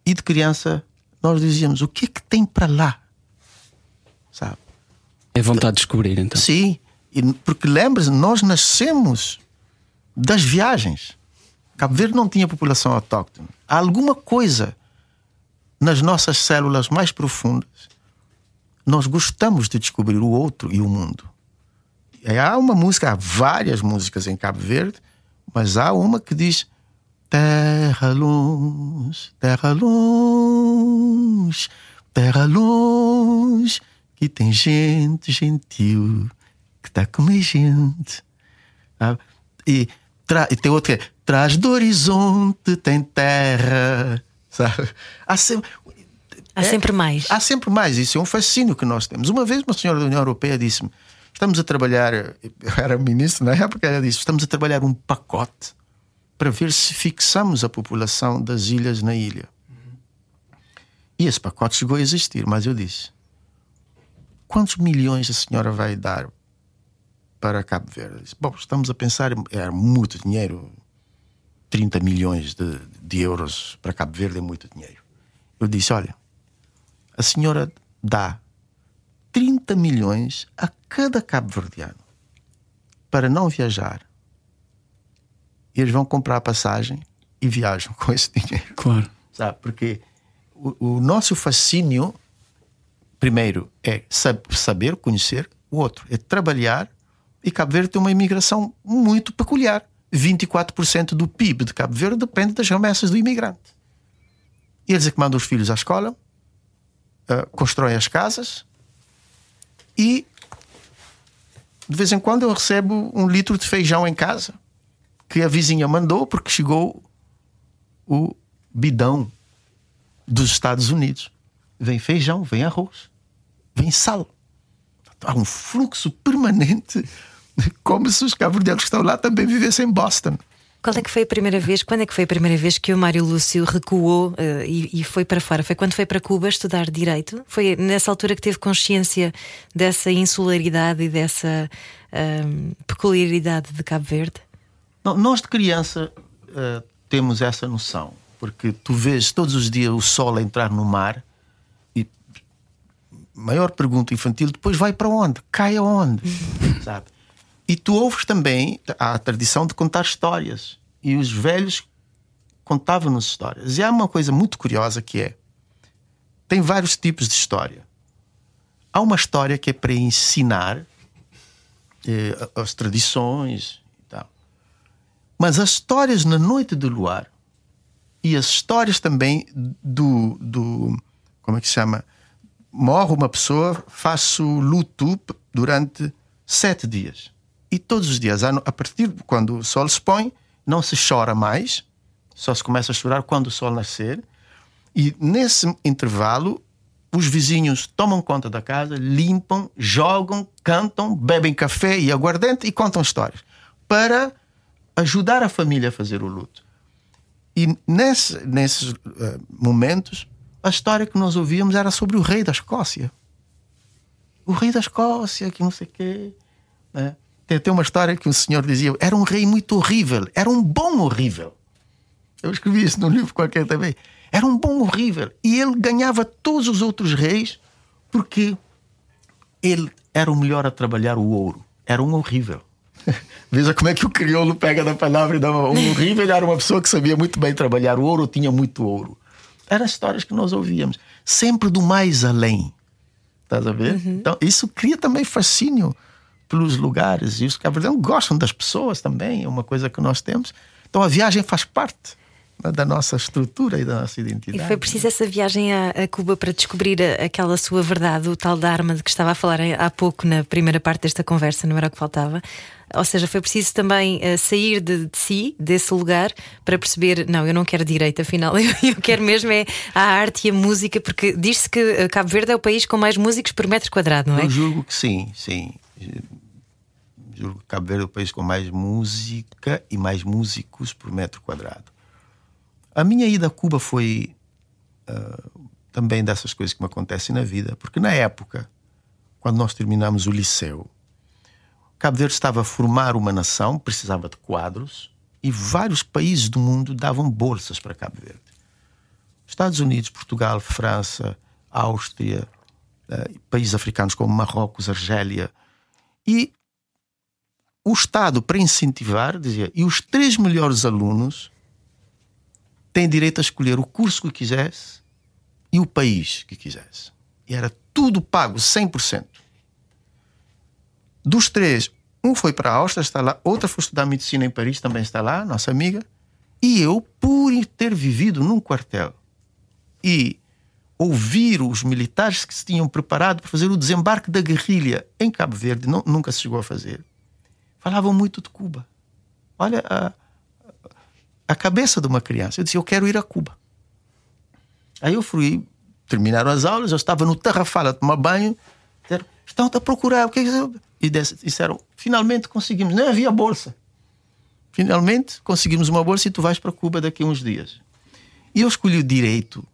S5: E de criança nós dizíamos: o que é que tem para lá? Sabe?
S2: É vontade de descobrir, então.
S5: Sim, porque lembra-se, nós nascemos das viagens. Cabo Verde não tinha população autóctone. Há alguma coisa nas nossas células mais profundas, nós gostamos de descobrir o outro e o mundo. Há uma música, há várias músicas em Cabo Verde, mas há uma que diz Terra longe, terra longe, terra longe, que tem gente gentil que está com mais gente. E, e tem outra que é Traz do horizonte tem terra Sabe?
S3: Há sempre, há sempre mais.
S5: Há sempre mais. Isso é um fascínio que nós temos. Uma vez uma senhora da União Europeia disse-me: estamos a trabalhar, eu era ministro na época, ela disse: estamos a trabalhar um pacote para ver se fixamos a população das ilhas na ilha. E esse pacote chegou a existir, mas eu disse: quantos milhões a senhora vai dar para Cabo Verde? Disse, Bom, estamos a pensar, é muito dinheiro, 30 milhões de, de euros para Cabo Verde é muito dinheiro. Eu disse: olha, a senhora dá 30 milhões a cada cabo-verdiano para não viajar. E eles vão comprar a passagem e viajam com esse dinheiro.
S2: Claro.
S5: Sabe? Porque o, o nosso fascínio, primeiro, é saber, conhecer, o outro é trabalhar. E Cabo Verde tem uma imigração muito peculiar. 24% do PIB de Cabo Verde depende das remessas do imigrante. Eles é que mandam os filhos à escola, uh, constroem as casas e de vez em quando eu recebo um litro de feijão em casa que a vizinha mandou porque chegou o bidão dos Estados Unidos. Vem feijão, vem arroz, vem sal. Há um fluxo permanente como se os cabo-verdianos que estão lá também vivessem em Boston.
S3: Qual é que foi a primeira vez? Quando é que foi a primeira vez que o Mário Lúcio recuou uh, e, e, foi para fora? Foi quando foi para Cuba estudar direito? Foi nessa altura que teve consciência dessa insularidade e dessa uh, peculiaridade de Cabo Verde?
S5: Não, nós de criança uh, temos essa noção, porque tu vês todos os dias o sol a entrar no mar e maior pergunta infantil depois vai para onde? Cai aonde? Sabe? E tu ouves também a tradição de contar histórias. E os velhos contavam-nos histórias. E há uma coisa muito curiosa que é: tem vários tipos de história. Há uma história que é para ensinar eh, as tradições e tal. Mas as histórias na noite do luar e as histórias também do, do como é que se chama? Morre uma pessoa, faço luto durante sete dias. E todos os dias, a partir de quando o sol se põe, não se chora mais, só se começa a chorar quando o sol nascer. E nesse intervalo, os vizinhos tomam conta da casa, limpam, jogam, cantam, bebem café e aguardente e contam histórias para ajudar a família a fazer o luto. E nesse, nesses uh, momentos, a história que nós ouvíamos era sobre o rei da Escócia. O rei da Escócia, que não sei o quê. Né? Tem até uma história que o senhor dizia: era um rei muito horrível, era um bom horrível. Eu escrevi isso num livro qualquer também. Era um bom horrível. E ele ganhava todos os outros reis porque ele era o melhor a trabalhar o ouro. Era um horrível. Veja como é que o crioulo pega da palavra e dá um horrível. Ele era uma pessoa que sabia muito bem trabalhar o ouro, tinha muito ouro. Eram histórias que nós ouvíamos. Sempre do mais além. Estás a ver? Uhum. Então, isso cria também fascínio pelos lugares. E os cabo gostam das pessoas também. É uma coisa que nós temos. Então, a viagem faz parte da nossa estrutura e da nossa identidade.
S3: E foi preciso essa viagem a, Cuba para descobrir aquela sua verdade, o tal da arma de que estava a falar há pouco na primeira parte desta conversa, não era o que faltava. Ou seja, foi preciso também uh, sair de, de, si, desse lugar, para perceber: não, eu não quero direito, afinal, eu, eu quero mesmo é a arte e a música, porque diz-se que eh, Cabo Verde é o país com mais músicos por metro quadrado, não é?
S5: Eu julgo que sim, sim. Cabo Verde é o país com mais música e mais músicos por metro quadrado. A minha ida a Cuba foi uh, também dessas coisas que me acontecem na vida, porque na época, quando nós terminamos o liceu, Cabo Verde estava a formar uma nação, precisava de quadros, e vários países do mundo davam bolsas para Cabo Verde. Estados Unidos, Portugal, França, Áustria, uh, países africanos como Marrocos, Argélia. E o Estado, para incentivar, dizia: e os três melhores alunos têm direito a escolher o curso que quisesse e o país que quisesse. E era tudo pago, 100%. Dos três, um foi para a Áustria, está lá, outra foi estudar medicina em Paris, também está lá, nossa amiga. E eu, por ter vivido num quartel e ouvir os militares que se tinham preparado para fazer o desembarque da guerrilha em Cabo Verde, não, nunca se chegou a fazer, falavam muito de Cuba. Olha a, a cabeça de uma criança. Eu disse: Eu quero ir a Cuba. Aí eu fui, terminaram as aulas, eu estava no Tarrafal a tomar banho, disseram: Estão a procurar, o que é que e disseram: finalmente conseguimos, nem havia bolsa. Finalmente conseguimos uma bolsa e tu vais para Cuba daqui a uns dias. E eu escolhi o direito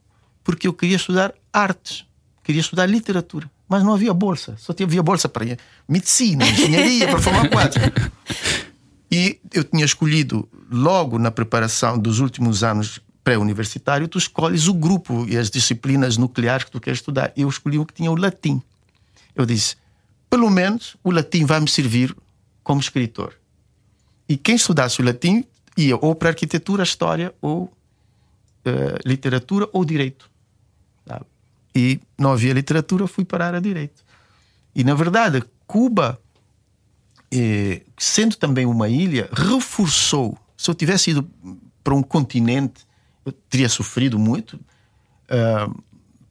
S5: porque eu queria estudar artes, queria estudar literatura, mas não havia bolsa, só havia bolsa para medicina, engenharia, para formar quadros. E eu tinha escolhido logo na preparação dos últimos anos pré-universitário, tu escolhes o grupo e as disciplinas nucleares que tu queres estudar. Eu escolhi o que tinha o latim. Eu disse: pelo menos o latim vai me servir como escritor. E quem estudasse o latim ia ou para arquitetura, história, ou uh, literatura ou direito. E não havia literatura, fui parar a direito. E na verdade, Cuba, eh, sendo também uma ilha, reforçou. Se eu tivesse ido para um continente, eu teria sofrido muito, uh,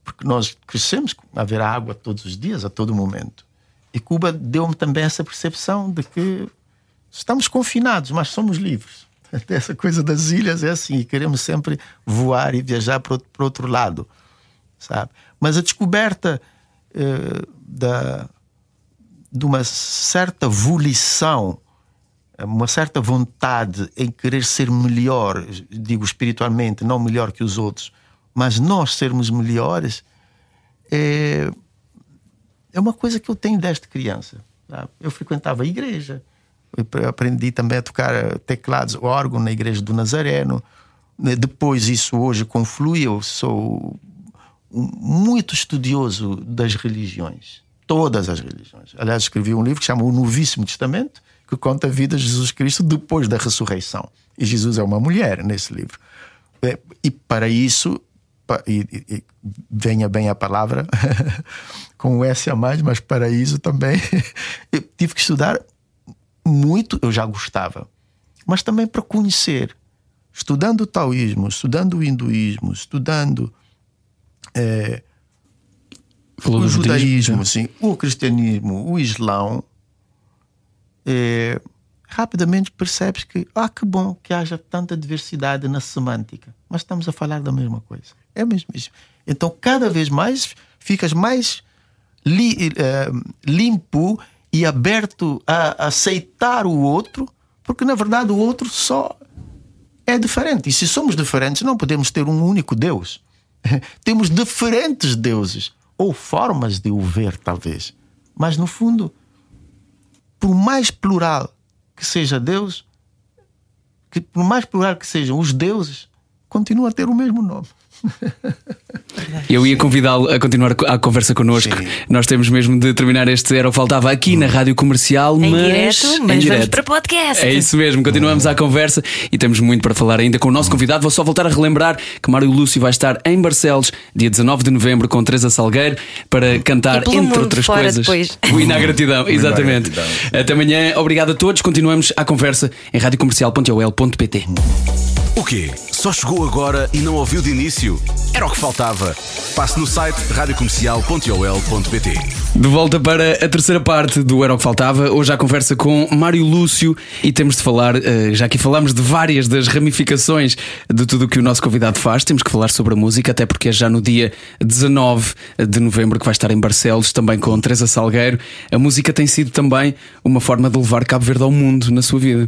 S5: porque nós crescemos a ver água todos os dias, a todo momento. E Cuba deu-me também essa percepção de que estamos confinados, mas somos livres. Essa coisa das ilhas é assim, queremos sempre voar e viajar para outro lado, sabe? Mas a descoberta eh, da, de uma certa volição, uma certa vontade em querer ser melhor, digo espiritualmente, não melhor que os outros, mas nós sermos melhores, é, é uma coisa que eu tenho desde criança. Tá? Eu frequentava a igreja, aprendi também a tocar teclados, órgão na igreja do Nazareno. Né, depois isso hoje conflui, eu sou muito estudioso das religiões, todas as religiões. Aliás, escrevi um livro que chama O Novíssimo Testamento, que conta a vida de Jesus Cristo depois da ressurreição. E Jesus é uma mulher nesse livro. É, e para isso e, e, venha bem a palavra, com o S a mais, mas paraíso também. eu tive que estudar muito, eu já gostava, mas também para conhecer. Estudando o taoísmo, estudando o hinduísmo, estudando é, o judaísmo, sim, o cristianismo, o islão, é, rapidamente percebes que, ah, que bom que haja tanta diversidade na semântica, mas estamos a falar da mesma coisa. É mesmo isso. Então, cada vez mais ficas mais li, uh, limpo e aberto a aceitar o outro, porque na verdade o outro só é diferente. E se somos diferentes, não podemos ter um único Deus. Temos diferentes deuses ou formas de o ver, talvez. Mas no fundo, por mais plural que seja Deus, que por mais plural que sejam os deuses, continua a ter o mesmo nome.
S2: Eu ia convidá-lo a continuar a conversa connosco.
S5: Sim.
S2: Nós temos mesmo de terminar este Era o que Faltava aqui na rádio comercial,
S3: Em
S2: mas.
S3: direto,
S2: em
S3: mas vamos
S2: direto.
S3: para podcast.
S2: É isso mesmo, continuamos à conversa e temos muito para falar ainda com o nosso convidado. Vou só voltar a relembrar que Mário Lúcio vai estar em Barcelos, dia 19 de novembro, com Teresa Salgueiro, para cantar,
S3: E pelo
S2: entre
S3: mundo
S2: outras
S3: fora
S2: coisas,
S3: depois.
S2: o à Gratidão. Exatamente. Até amanhã, obrigado a todos. Continuamos à conversa em radiocomercial.ol.pt.
S4: O quê? Só chegou agora e não ouviu de início? Era o que faltava. Passe no site radiocomercial.ol.pt.
S2: De volta para a terceira parte do Era o que Faltava. Hoje a conversa com Mário Lúcio e temos de falar, eh, já aqui falamos de várias das ramificações de tudo o que o nosso convidado faz. Temos que falar sobre a música, até porque é já no dia 19 de novembro que vai estar em Barcelos, também com Teresa Salgueiro. A música tem sido também uma forma de levar Cabo Verde ao mundo na sua vida.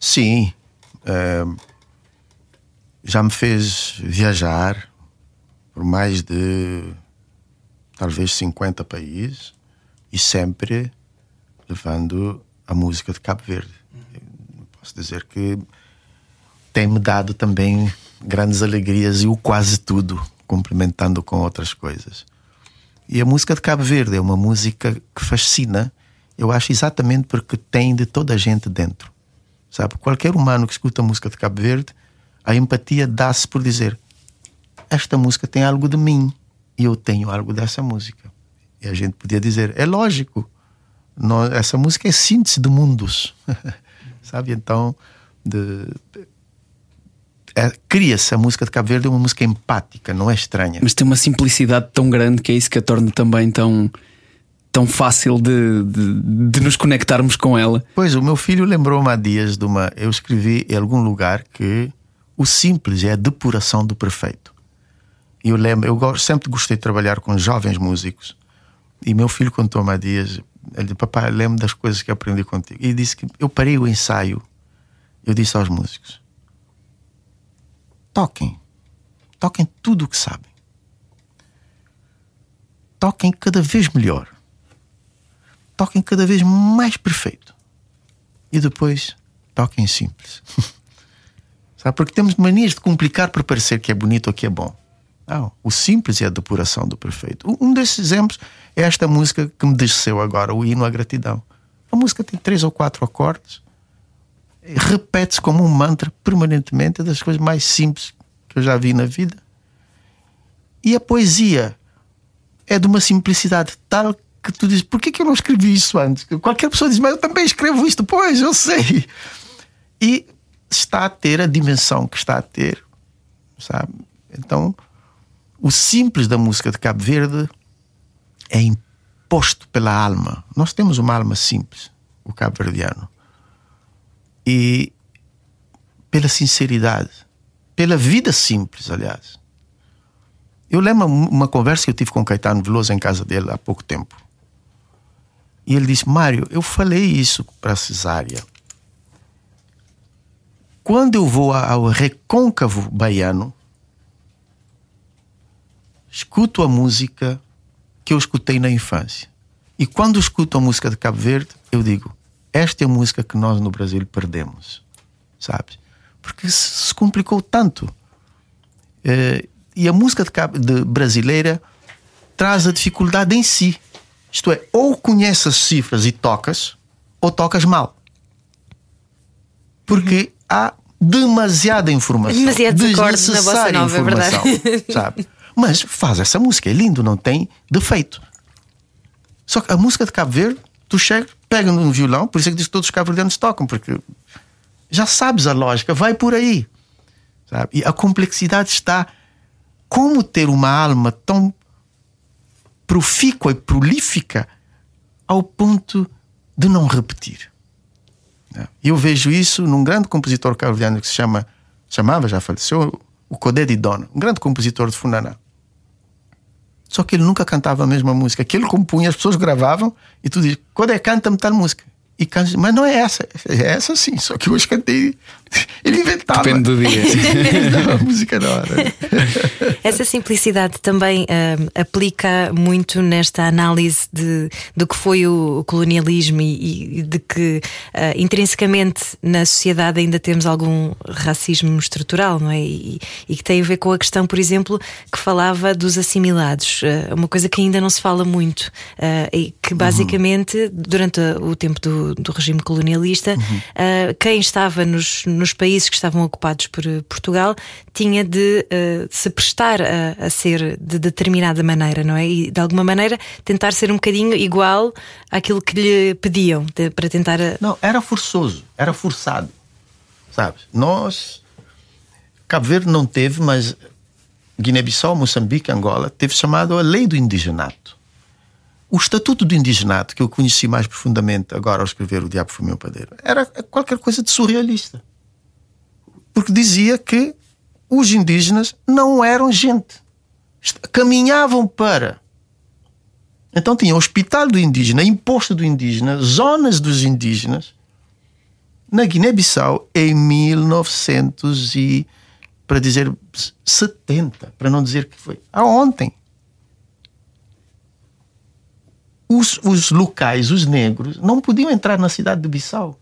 S5: Sim. Já me fez viajar por mais de talvez 50 países e sempre levando a música de Cabo Verde. Posso dizer que tem-me dado também grandes alegrias e o quase tudo, complementando com outras coisas. E a música de Cabo Verde é uma música que fascina, eu acho exatamente porque tem de toda a gente dentro. Sabe? Qualquer humano que escuta a música de Cabo Verde, a empatia dá-se por dizer: esta música tem algo de mim e eu tenho algo dessa música. E a gente podia dizer: é lógico, nó- essa música é síntese de mundos. Sabe? Então, de- de- é- cria-se a música de Cabo Verde, é uma música empática, não é estranha.
S2: Mas tem uma simplicidade tão grande que é isso que a torna também tão, tão fácil de, de, de nos conectarmos com ela.
S5: Pois, o meu filho lembrou-me há dias de uma. Eu escrevi em algum lugar que o simples é a depuração do perfeito. Eu lembro, eu sempre gostei de trabalhar com jovens músicos. E meu filho contou-me há dias, ele disse: Papai, lembro das coisas que aprendi contigo. E disse que eu parei o ensaio. Eu disse aos músicos: toquem, toquem tudo o que sabem, toquem cada vez melhor, toquem cada vez mais perfeito e depois toquem simples. Sabe? Porque temos manias de complicar para parecer que é bonito ou que é bom. Não, o simples é a depuração do perfeito. Um- desses exemplos é esta música que me desceu agora, o hino à gratidão. A música tem três ou quatro acordes, repete-se como um mantra permanentemente, é das coisas mais simples que eu já vi na vida. E a poesia é de uma simplicidade tal que tu dizes: por que, eu não escrevi isso antes? Qualquer pessoa diz: mas eu também escrevo isto, pois, eu sei. E está a ter a dimensão que está a ter, sabe? Então, o simples da música de Cabo Verde é imposto pela alma. Nós temos uma alma simples, o cabo-verdiano. E pela sinceridade, pela vida simples, aliás. Eu lembro uma conversa que eu tive com Caetano Veloso em casa dele há pouco tempo. E ele disse: Mário, eu falei isso para a cesárea. Quando eu vou ao recôncavo baiano, escuto a música que eu escutei na infância. E quando escuto a música de Cabo Verde, eu digo: esta é a música que nós no Brasil perdemos, sabes? Porque se se complicou tanto. Eh, e a música de Cabo- de brasileira traz a dificuldade em si. Isto é, ou conheces as cifras e tocas, ou tocas mal. Porque há demasiada informação.
S3: Demasiados acordes na bossa
S5: desnecessária
S3: nova, é verdade.
S5: informação, Sabe? Mas faz essa música, é lindo, não tem defeito. Só que a música de Cabo Verde, tu chega, pega no violão, por isso é que diz que todos os cabo-verdianos tocam, porque já sabes a lógica, vai por aí. Sabe? E a complexidade está como ter uma alma tão profícua e prolífica ao ponto de não repetir. né? Eu vejo isso num grande compositor cabo-verdiano que se chama, chamava, já faleceu, o Codé de Dona, um grande compositor de Funaná. Só que ele nunca cantava a mesma música. Que ele compunha, as pessoas gravavam e tu dizes, Codé, canta-me tal música. e canto, mas não é essa, é essa sim, só que hoje cantei. Ele inventava.
S2: Depende do dia.
S5: não, a música da hora.
S3: Essa simplicidade também uh, aplica muito nesta análise de, do que foi o colonialismo e, e de que uh, intrinsecamente na sociedade ainda temos algum racismo estrutural, não é? E, e, que tem a ver com a questão, por exemplo, que falava dos assimilados, uh, uma coisa que ainda não se fala muito e que basicamente uhum. durante o tempo do do, regime colonialista, uhum. uh, quem estava nos, nos países que estavam ocupados por eh, Portugal tinha de uh, se prestar a, a, ser de determinada maneira, não é? E de alguma maneira tentar ser um bocadinho igual àquilo que lhe pediam de, para tentar.
S5: Não, era forçoso, era forçado, sabes? Nós. Cabo Verde não teve, mas Guiné-Bissau, Moçambique, Angola, teve chamado a Lei do Indigenato. O Estatuto do Indigenato, que eu conheci mais profundamente agora ao escrever O Diabo Foi Padeiro, era qualquer coisa de surrealista. Porque dizia que os indígenas não eram gente. Caminhavam para. Então tinha hospital do indígena, imposto do indígena, zonas dos indígenas. Na Guiné-Bissau, em 1900 e, para dizer 70, para não dizer que foi, a ontem. os, os locais, os negros, não podiam entrar na cidade de Bissau.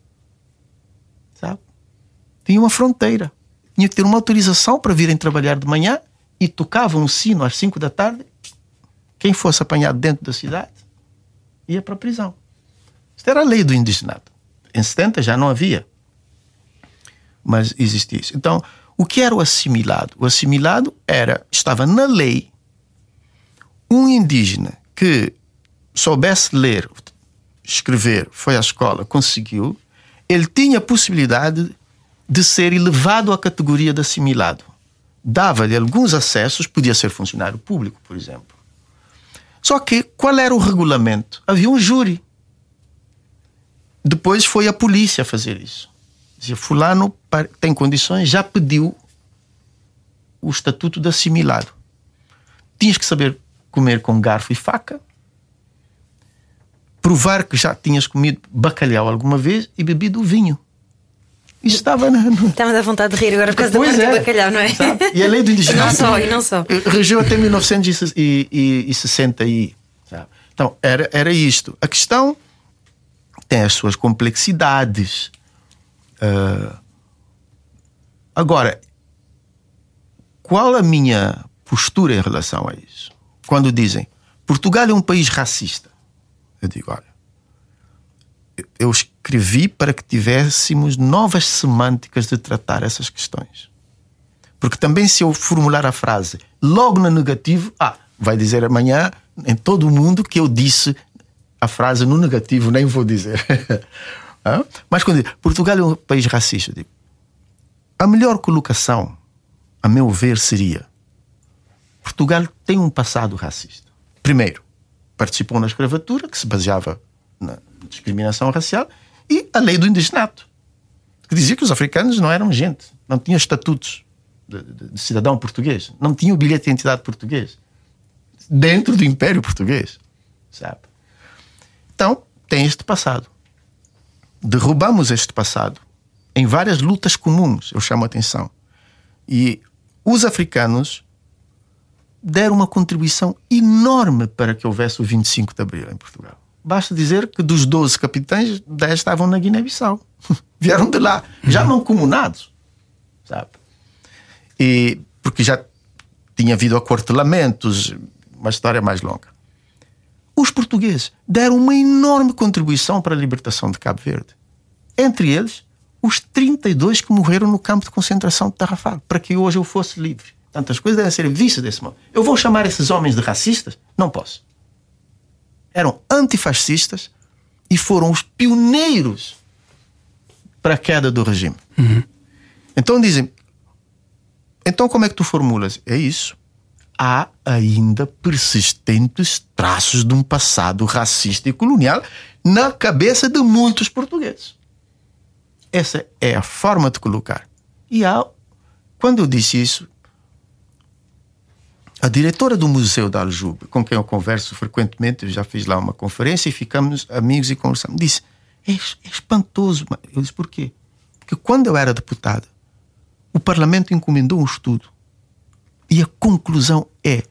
S5: Tinha uma fronteira. Tinha que ter uma autorização para virem trabalhar de manhã e tocavam um sino às 5 da tarde. Quem fosse apanhado dentro da cidade ia para a prisão. Isto era a lei do indigenato. Em 70 já não havia. Mas existia isso. Então, o que era o assimilado? O assimilado era, estava na lei, um indígena que soubesse ler, escrever, foi à escola, conseguiu, ele tinha a possibilidade de ser elevado à categoria de assimilado. Dava-lhe alguns acessos, podia ser funcionário público, por exemplo. Só que qual era o regulamento? Havia um júri. Depois foi a polícia fazer isso. Dizia, fulano tem condições, já pediu o estatuto de assimilado. Tinhas que saber comer com garfo e faca, provar que já tinhas comido bacalhau alguma vez e bebido vinho. Estava na.
S3: Estava da vontade de rir agora por causa pois da é. do bacalhau, não é?
S5: Sabe? E a lei do indigenato.
S3: não só, e não só.
S5: Regeu até 1960 aí. Sabe? Então, era, era isto. A questão tem as suas complexidades. Uh, agora, qual a minha postura em relação a isso? Quando dizem Portugal é um país racista. Eu digo: olha, eu escrevi para que tivéssemos novas semânticas de tratar essas questões. Porque também, se eu formular a frase logo no negativo, ah, vai dizer amanhã em todo o mundo que eu disse a frase no negativo, nem vou dizer. Mas quando digo, Portugal é um país racista, digo, a melhor colocação, a meu ver, seria: Portugal tem um passado racista. Primeiro, participou na escravatura, que se baseava na discriminação racial, e a lei do indigenato, que dizia que os africanos não eram gente, não tinham estatutos de, de, de cidadão português, não tinham bilhete de identidade português, dentro do Império Português, sabe? Então, tem este passado. Derrubamos este passado em várias lutas comuns, eu chamo a atenção. E os africanos deram uma contribuição enorme para que houvesse o 25 de Abril em Portugal. Basta dizer que dos 12 capitães, 10 estavam na Guiné-Bissau. Vieram de lá, já não comunados, sabe? E porque já tinha havido acortelamentos, uma história mais longa. Os portugueses deram uma enorme contribuição para a libertação de Cabo Verde. Entre eles, os 32 que morreram no campo de concentração de Tarrafal, para que hoje eu fosse livre. Tantas coisas devem ser vistas desse modo. Eu vou chamar esses homens de racistas? Não posso. Eram antifascistas e foram os pioneiros para a queda do regime. Uhum. Então dizem. Então como é que tu formulas? É isso. Há ainda persistentes traços de um passado racista e colonial na cabeça de muitos portugueses. Essa é a forma de colocar. E há, quando eu disse isso, a diretora do Museu da Aljube, com quem eu converso frequentemente, eu já fiz lá uma conferência e ficamos amigos e conversamos, disse: É, é espantoso. Eu disse por quê? Porque quando eu era deputado, o Parlamento encomendou um estudo e a conclusão é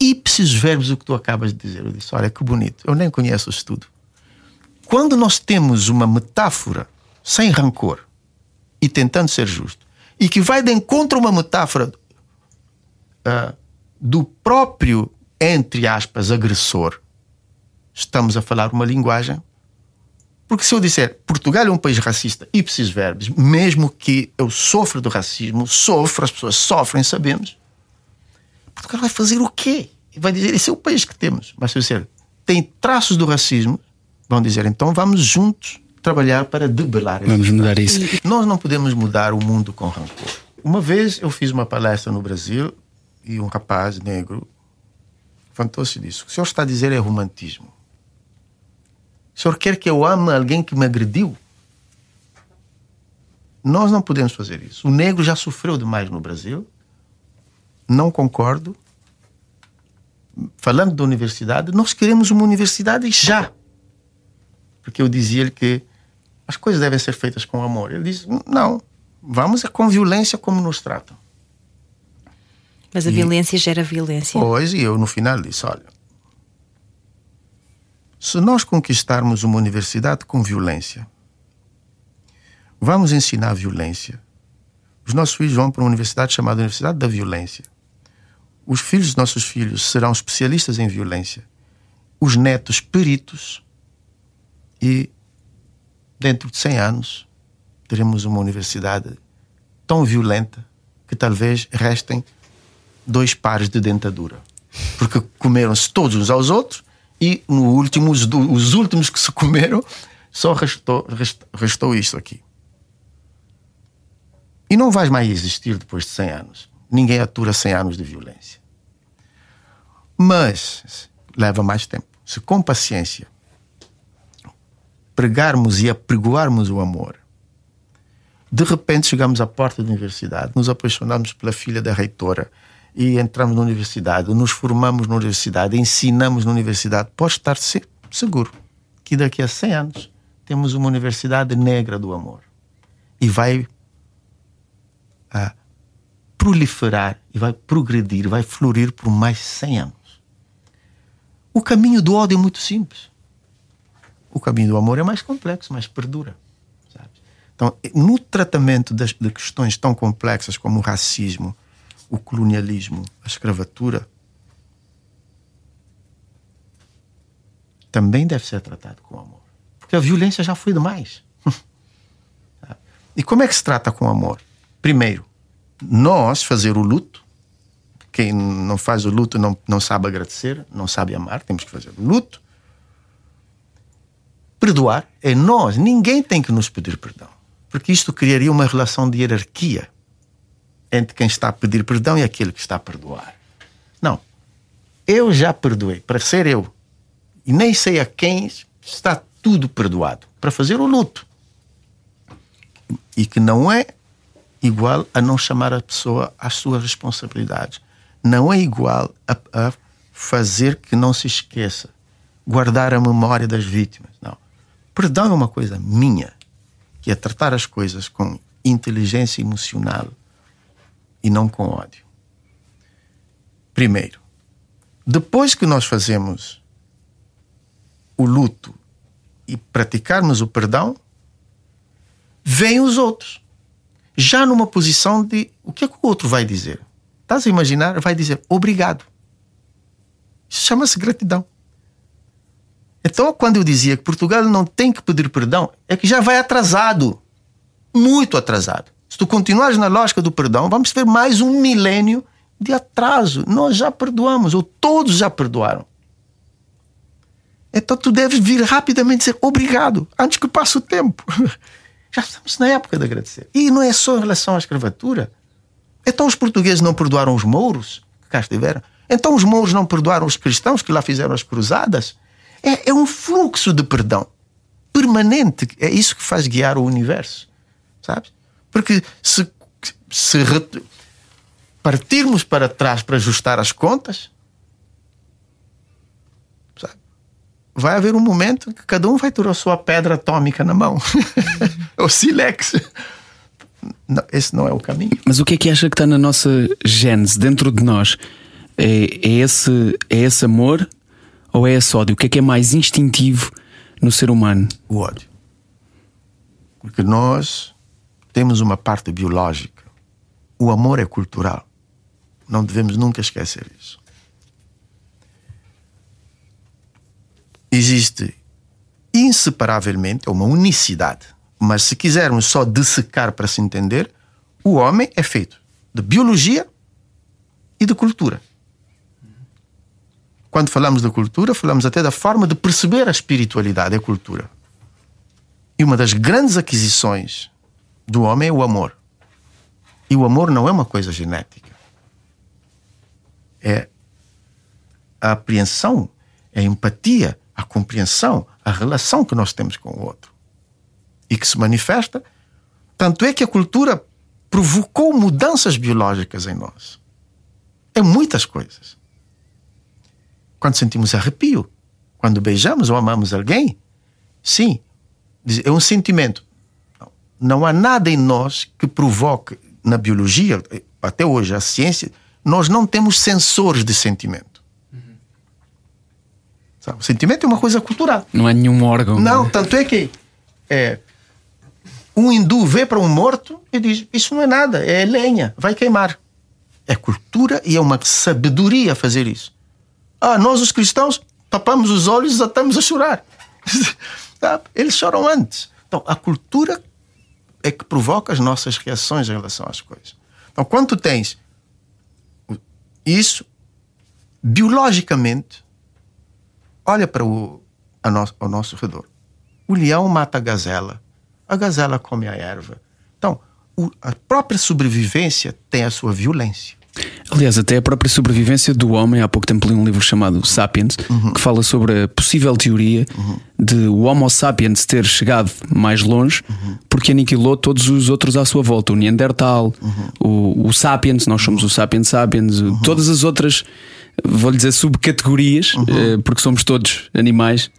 S5: ipsis verbos o que tu acabas de dizer. Eu disse: Olha que bonito, eu nem conheço o estudo. Quando nós temos uma metáfora sem rancor e tentando ser justo, e que vai de encontro a uma metáfora uh, do próprio, entre aspas, agressor, estamos a falar uma linguagem. Porque se eu disser Portugal é um país racista, ipsis verbis, mesmo que eu sofra do racismo, sofro, as pessoas sofrem, sabemos, Portugal vai fazer o quê? Vai dizer, esse é o país que temos. Mas se eu disser, tem traços do racismo, vão dizer, então vamos juntos trabalhar para debelar
S2: Vamos mudar isso.
S5: Nós não podemos mudar o mundo com rancor. Uma vez eu fiz uma palestra no Brasil e um rapaz negro levantou-se e disse: O senhor está a dizer é romantismo. O senhor quer que eu ame alguém que me agrediu? Nós não podemos fazer isso. O negro já sofreu demais no Brasil. Não concordo. Falando da universidade, nós queremos uma universidade já. Porque eu dizia-lhe que as coisas devem ser feitas com amor. Ele disse: Não, vamos com violência como nos tratam.
S3: Mas a e, violência gera violência.
S5: Pois, e eu no final disse: Olha, se nós conquistarmos uma universidade com violência, vamos ensinar violência. Os nossos filhos vão para uma universidade chamada Universidade da Violência. Os filhos dos nossos filhos serão especialistas em violência. Os netos, peritos. E dentro de 100 anos, teremos uma universidade tão violenta que talvez restem dois pares de dentadura. Porque comeram-se todos uns aos outros e no último, os, os últimos que se comeram, só restou, restou, restou isto aqui. E não vai mais existir depois de 100 anos. Ninguém atura 100 anos de violência. Mas leva mais tempo. Se com paciência pregarmos e apregoarmos o amor, de repente chegamos à porta da universidade, nos apaixonamos pela filha da reitora e entramos na universidade, nos formamos na universidade, ensinamos na universidade, pode estar seguro que daqui a 100 anos temos uma universidade negra do amor e vai a proliferar e vai progredir, vai florir por mais 100 anos. O caminho do ódio é muito simples. O caminho do amor é mais complexo, mas perdura. Sabe? Então, no tratamento das, de questões tão complexas como o racismo, o colonialismo, a escravatura, também deve ser tratado com amor. Porque a violência já foi demais. e como é que se trata com amor? Primeiro, nós fazer o luto. Quem não faz o luto não, não sabe agradecer, não sabe amar, temos que fazer o luto. Perdoar é nós, ninguém tem que nos pedir perdão. Porque isto criaria uma relação de hierarquia entre quem está a pedir perdão e aquele que está a perdoar. Não. Eu já perdoei, para ser eu. E nem sei a quem está tudo perdoado, para fazer o luto. E que não é igual a não chamar a pessoa às suas responsabilidades. Não é igual a, a fazer que não se esqueça, guardar a memória das vítimas. Não. Perdão é uma coisa minha, que é tratar as coisas com inteligência emocional e não com ódio. Primeiro, depois que nós fazemos o luto e praticarmos o perdão, vêm os outros. Já numa posição de o que é que o outro vai dizer? Estás a imaginar? Vai dizer obrigado. Isso chama-se gratidão. Então, quando eu dizia que Portugal não tem que pedir perdão, é que já vai atrasado. Muito atrasado. Se tu continuares na lógica do perdão, vamos ter mais um milênio de atraso. Nós já perdoamos, ou todos já perdoaram. Então tu deves vir rapidamente dizer obrigado, antes que passe o tempo. Já estamos na época de agradecer. E não é só em relação à escravatura. Então os portugueses não perdoaram os mouros que cá estiveram? Então os mouros não perdoaram os cristãos que lá fizeram as cruzadas? É, é um fluxo de perdão permanente. É isso que faz guiar o universo. Sabes? Porque se, se partirmos para trás para ajustar as contas, sabe? vai haver um momento que cada um vai ter a sua pedra atômica na mão. o silex. Não, esse não é o caminho.
S2: Mas o que é que acha que está na nossa gênese, dentro de nós? É, é, esse, é esse amor ou é esse ódio? O que é que é mais instintivo no ser humano?
S5: O ódio. Porque nós temos uma parte biológica. O amor é cultural. Não devemos nunca esquecer isso. Existe inseparavelmente uma unicidade. Mas se quisermos só dissecar para se entender, o homem é feito de biologia e de cultura. Quando falamos de cultura, falamos até da forma de perceber a espiritualidade, a cultura. E uma das grandes aquisições do homem é o amor. E o amor não é uma coisa genética. É a apreensão, é a empatia, a compreensão, a relação que nós temos com o outro. E que se manifesta. Tanto é que a cultura provocou mudanças biológicas em nós. É muitas coisas. Quando sentimos arrepio, quando beijamos ou amamos alguém, sim, é um sentimento. Não há nada em nós que provoque, na biologia, até hoje, a ciência, nós não temos sensores de sentimento. Uhum. O sentimento é uma coisa cultural.
S2: Não é nenhum órgão.
S5: Não, né? tanto é que é, um hindu vê para um morto e diz: Isso não é nada, é lenha, vai queimar. É cultura e é uma sabedoria fazer isso. Ah, nós os cristãos tapamos os olhos e já estamos a chorar. Eles choram antes. Então, a cultura é que provoca as nossas reações em relação às coisas. Então, quando tu tens isso, biologicamente, olha para o no, ao nosso redor. O leão mata a gazela, a gazela come a erva. Então, o, a própria sobrevivência tem a sua violência.
S2: Aliás, até a própria sobrevivência do homem, há pouco tempo li um livro chamado Sapiens, uhum. que fala sobre a possível teoria uhum. de o Homo sapiens ter chegado mais longe uhum. porque aniquilou todos os outros à sua volta. O Neandertal, o, o, Sapiens, nós somos o Sapiens Sapiens, todas as outras, vou-lhe dizer, subcategorias, uh, porque somos todos animais.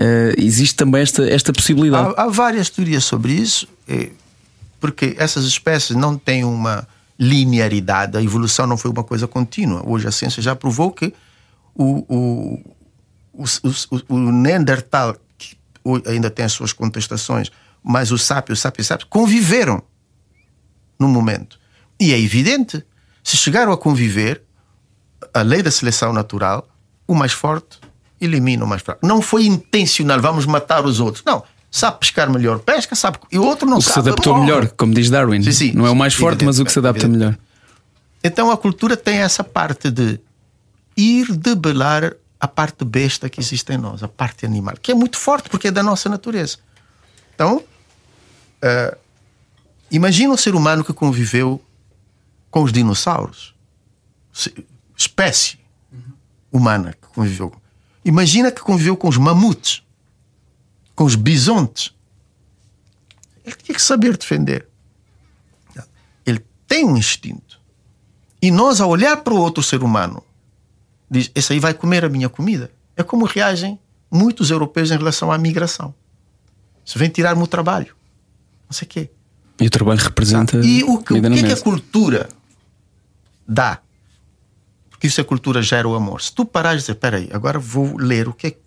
S2: Uh, existe também esta, esta possibilidade.
S5: Há, há várias teorias sobre isso, eh, porque essas espécies não têm uma linearidade. A evolução não foi uma coisa contínua. Hoje a ciência já provou que o, o, o, o, o Neandertal, que ainda tem as suas contestações, mas o sápio, o sápio, o conviveram no momento. E é evidente, se chegaram a conviver, a lei da seleção natural, o mais forte elimina o mais fraco. Não foi intencional, vamos matar os outros. Não, sabe pescar melhor, pesca, sabe. E o outro não
S2: o que
S5: sabe.
S2: se adaptou melhor, como diz Darwin. Sim, sim, não é o mais forte, mas o que se adapta melhor.
S5: Então a cultura tem essa parte de ir debelar a parte besta que existe em nós, a parte animal, que é muito forte porque é da nossa natureza. Então, uh, imagina um ser humano que conviveu com os dinossauros, espécie humana que conviveu. Imagina que conviveu com os mamutes com os bisontes. Ele tinha que saber defender. Ele tem um instinto. E nós, ao olhar para o outro ser humano, diz: Esse aí vai comer a minha comida. É como reagem muitos europeus em relação à migração. Se vem tirar-me o trabalho. Não sei o quê.
S2: E o trabalho representa.
S5: E o que, o que é que a cultura dá? Porque isso a cultura gera o amor. Se tu parares de dizer, espera aí, agora vou ler o que é que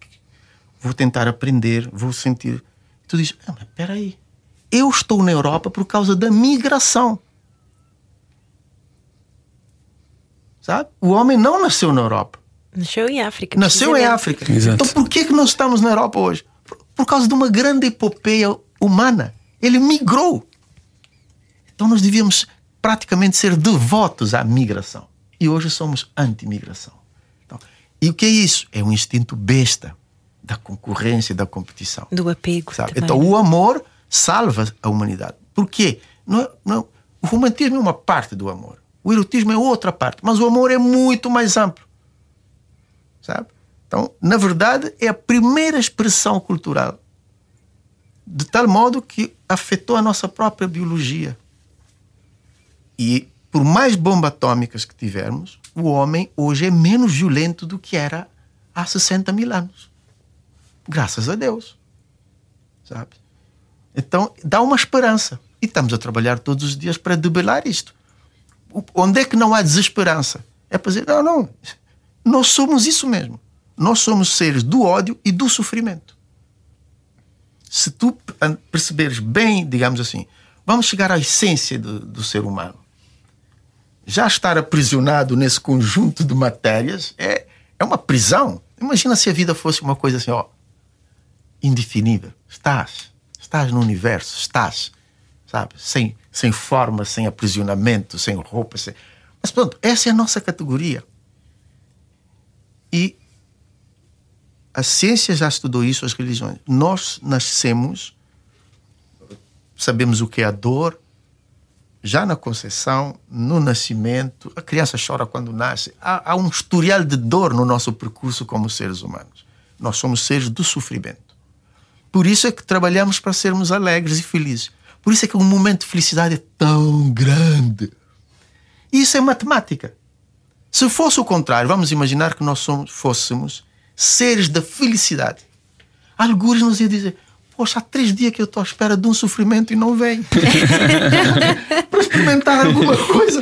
S5: vou tentar aprender, vou sentir. E tu dizes: ah, mas espera aí, eu estou na Europa por causa da migração. Sabe? O homem não nasceu na Europa.
S3: Nasceu em África.
S5: Nasceu em África.
S2: Exato.
S5: Então por que, que nós estamos na Europa hoje? Por, por causa de uma grande epopeia humana. Ele migrou. Então nós devíamos praticamente ser devotos à migração. E hoje somos anti-migração. Então, e o que é isso? É um instinto besta da concorrência, da competição.
S3: Do apego.
S5: Sabe? Então o amor salva a humanidade. Por quê? Não, não, o romantismo é uma parte do amor. O erotismo é outra parte. Mas o amor é muito mais amplo. Sabe? Então, na verdade, é a primeira expressão cultural. De tal modo que afetou a nossa própria biologia. E por mais bombas atômicas que tivermos, o homem hoje é menos violento do que era há 60 mil anos. Graças a Deus. Sabe? Então dá uma esperança. E estamos a trabalhar todos os dias para debelar isto. Onde é que não há desesperança? É para dizer: não, não, nós somos isso mesmo. Nós somos seres do ódio e do sofrimento. Se tu perceberes bem, digamos assim, vamos chegar à essência do, do ser humano. Já estar aprisionado nesse conjunto de matérias é, é uma prisão. Imagina se a vida fosse uma coisa assim, ó, indefinível. Estás, estás no universo, estás, sabe? Sem, sem forma, sem aprisionamento, sem roupa. Sem... Mas pronto, essa é a nossa categoria. E a ciência já estudou isso, as religiões. Nós nascemos, sabemos o que é a dor, já na concepção, no nascimento, a criança chora quando nasce. Há, há, um historial de dor no nosso percurso como seres humanos. Nós somos seres do sofrimento. Por isso é que trabalhamos para sermos alegres e felizes. Por isso é que o momento de felicidade é tão grande. Isso é matemática. Se fosse o contrário, vamos imaginar que nós somos, fôssemos seres da felicidade. Alguns nos ia dizer: Poxa, há três dias que eu estou à espera de um sofrimento e não vem. Para experimentar alguma coisa.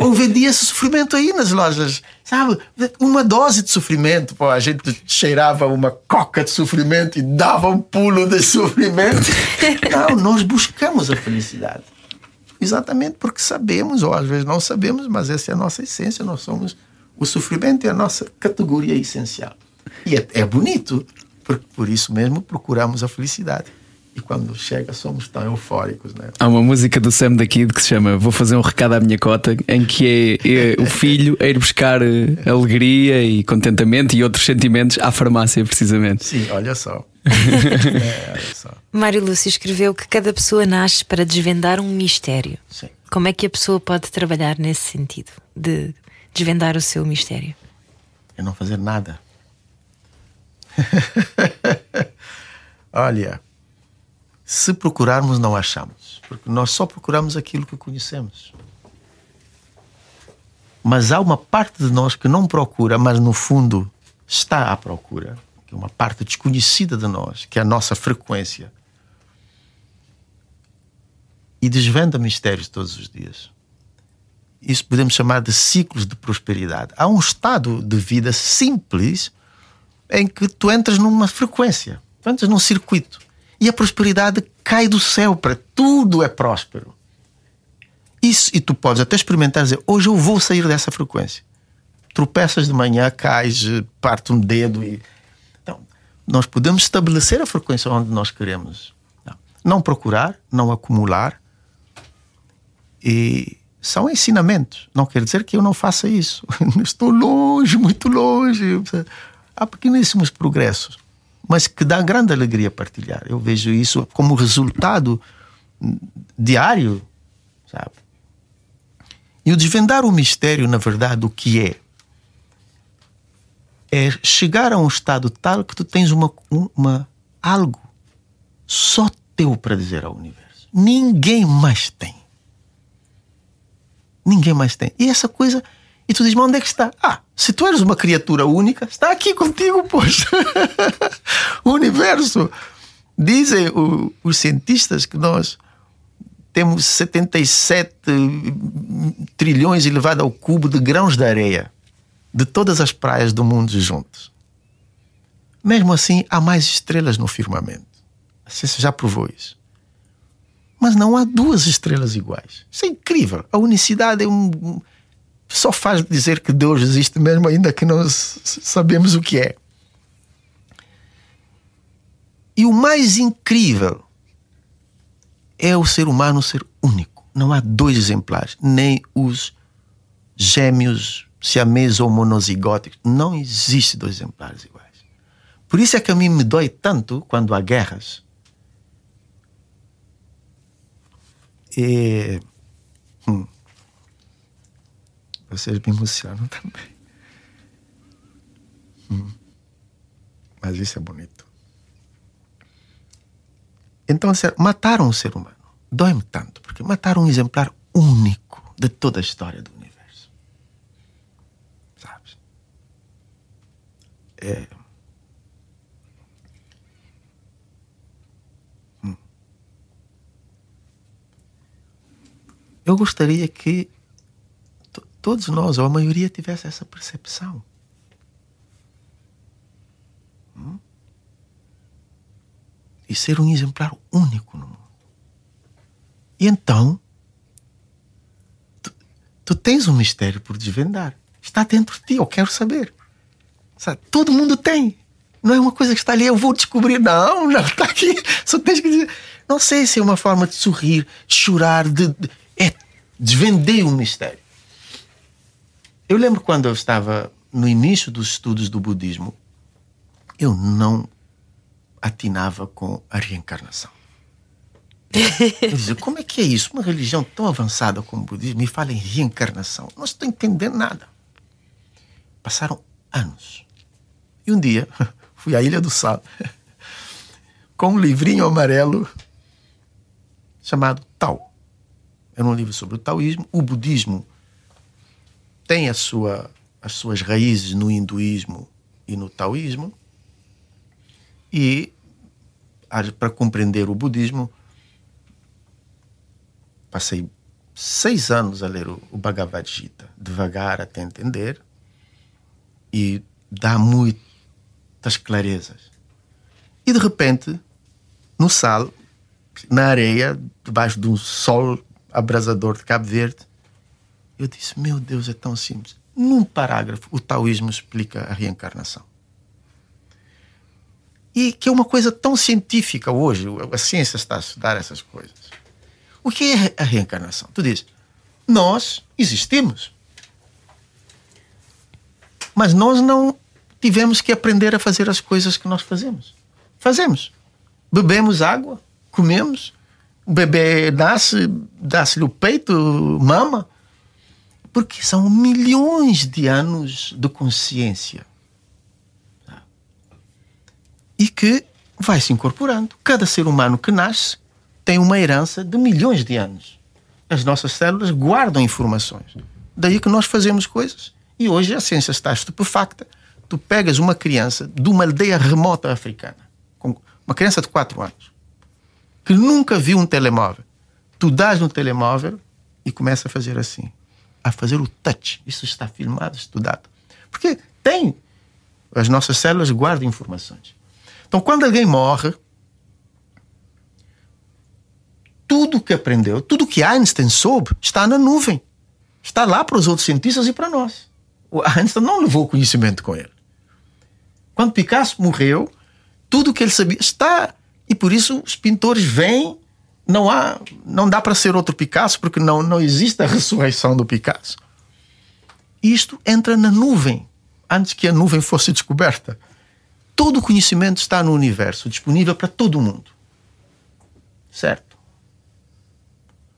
S5: Ou vendia esse sofrimento aí nas lojas. Sabe? Uma dose de sofrimento. Pô, a gente cheirava uma coca de sofrimento e dava um pulo de sofrimento. Não, nós buscamos a felicidade. Exatamente porque sabemos, ou às vezes não sabemos, mas essa é a nossa essência. Nós somos. O sofrimento é a nossa categoria essencial. E é, é bonito, porque por isso mesmo procuramos a felicidade. E quando chega, somos tão eufóricos. Né?
S2: Há uma música do Sam da Kid que se chama Vou Fazer um Recado à Minha Cota, em que é, é o filho a ir buscar eh, alegria e contentamento e outros sentimentos à farmácia, precisamente.
S5: Sim, olha só. é, olha só.
S3: Mário Lúcio escreveu que cada pessoa nasce para desvendar um mistério.
S5: Sim.
S3: Como é que a pessoa pode trabalhar nesse sentido, de desvendar o seu mistério?
S5: É não fazer nada. Olha, se procurarmos, não achamos, porque nós só procuramos aquilo que conhecemos. Mas há uma parte de nós que não procura, mas no fundo está à procura, que é uma parte desconhecida de nós, que é a nossa frequência. E desvenda mistérios todos os dias. Isso podemos chamar de ciclos de prosperidade. Há um estado de vida simples em que tu entras numa frequência, tu entras num circuito e a prosperidade cai do céu para tudo é próspero. Isso, e tu podes até experimentar dizer: hoje eu vou sair dessa frequência. Tropeças de manhã, cais, parte um dedo. E... Então, nós podemos estabelecer a frequência onde nós queremos. Não, não procurar, não acumular. E são ensinamentos. Não quer dizer que eu não faça isso. Estou longe, muito longe há pequeníssimos progressos, mas que dá grande alegria partilhar. Eu vejo isso como resultado diário, sabe? E o desvendar o mistério, na verdade, o que é? É chegar a um estado tal que tu tens uma, uma algo só teu para dizer ao universo. Ninguém mais tem. Ninguém mais tem. E essa coisa e tu dizes, mas onde é que está? Ah, se tu eres uma criatura única, está aqui contigo, pois. o universo. Dizem o, os cientistas que nós temos 77 trilhões elevado ao cubo de grãos de areia de todas as praias do mundo juntos. Mesmo assim, há mais estrelas no firmamento. Você já provou isso. Mas não há duas estrelas iguais. Isso é incrível. A unicidade é um, só faz dizer que Deus existe mesmo, ainda que nós sabemos o que é. E o mais incrível é o ser humano ser único. Não há dois exemplares, nem os gêmeos siameses ou monozigóticos. Não existe dois exemplares iguais. Por isso é que a mim me dói tanto quando há guerras. E, vocês me emocionam também. Hum. Mas isso é bonito. Então, mataram um ser humano. Dói-me tanto, porque mataram um exemplar único de toda a história do universo. Sabes? É. Hum. Eu gostaria que todos nós, ou a maioria, tivesse essa percepção. Hum? E ser um exemplar único no mundo. E então, tu, tu tens um mistério por desvendar. Está dentro de ti, eu quero saber. Sabe? Todo mundo tem. Não é uma coisa que está ali, eu vou descobrir. Não, não, está aqui. Só tens que dizer. Não sei se é uma forma de sorrir, de chorar, de. de é, desvendei um mistério. Eu lembro quando eu estava no início dos estudos do budismo, eu não atinava com a reencarnação. Eu dizia, como é que é isso? Uma religião tão avançada como o budismo me fala em reencarnação. Não estou entendendo nada. Passaram anos. E um dia, fui à Ilha do Sal com um livrinho amarelo chamado Tao. Era um livro sobre o taoísmo. O budismo tem a sua, as suas raízes no hinduísmo e no taoísmo. E para compreender o budismo, passei seis anos a ler o, Bhagavad Gita, devagar até entender, e dá muitas clarezas. E de repente, no sal, na areia, debaixo de um sol abrasador de Cabo Verde, eu disse: Meu Deus, é tão simples. Num parágrafo, o taoísmo explica a reencarnação. E que é uma coisa tão científica hoje, a ciência está a estudar essas coisas. O que é a reencarnação? Tu dizes, nós existimos. Mas nós não tivemos que aprender a fazer as coisas que nós fazemos. Fazemos. Bebemos água, comemos, o bebê nasce, dá-se-lhe o peito, mama. Porque são milhões de anos de consciência. E que vai se incorporando. Cada ser humano que nasce tem uma herança de milhões de anos. As nossas células guardam informações. Daí que nós fazemos coisas. E hoje a ciência está estupefacta. Tu pegas uma criança de uma aldeia remota africana, uma criança de 4 anos, que nunca viu um telemóvel. Tu dás no telemóvel e começa a fazer assim, a fazer o touch. Isso está filmado, estudado. Porque tem. As nossas células guardam informações. Então, quando alguém morre, tudo que aprendeu, tudo que Einstein soube, está na nuvem. Está lá para os outros cientistas e para nós. O Einstein não levou conhecimento com ele. Quando Picasso morreu, tudo que ele sabia está. E por isso os pintores vêm. Não há, não dá para ser outro Picasso porque não, não existe a ressurreição do Picasso. Isto entra na nuvem antes que a nuvem fosse descoberta. Todo o conhecimento está no universo, disponível para todo mundo. Certo?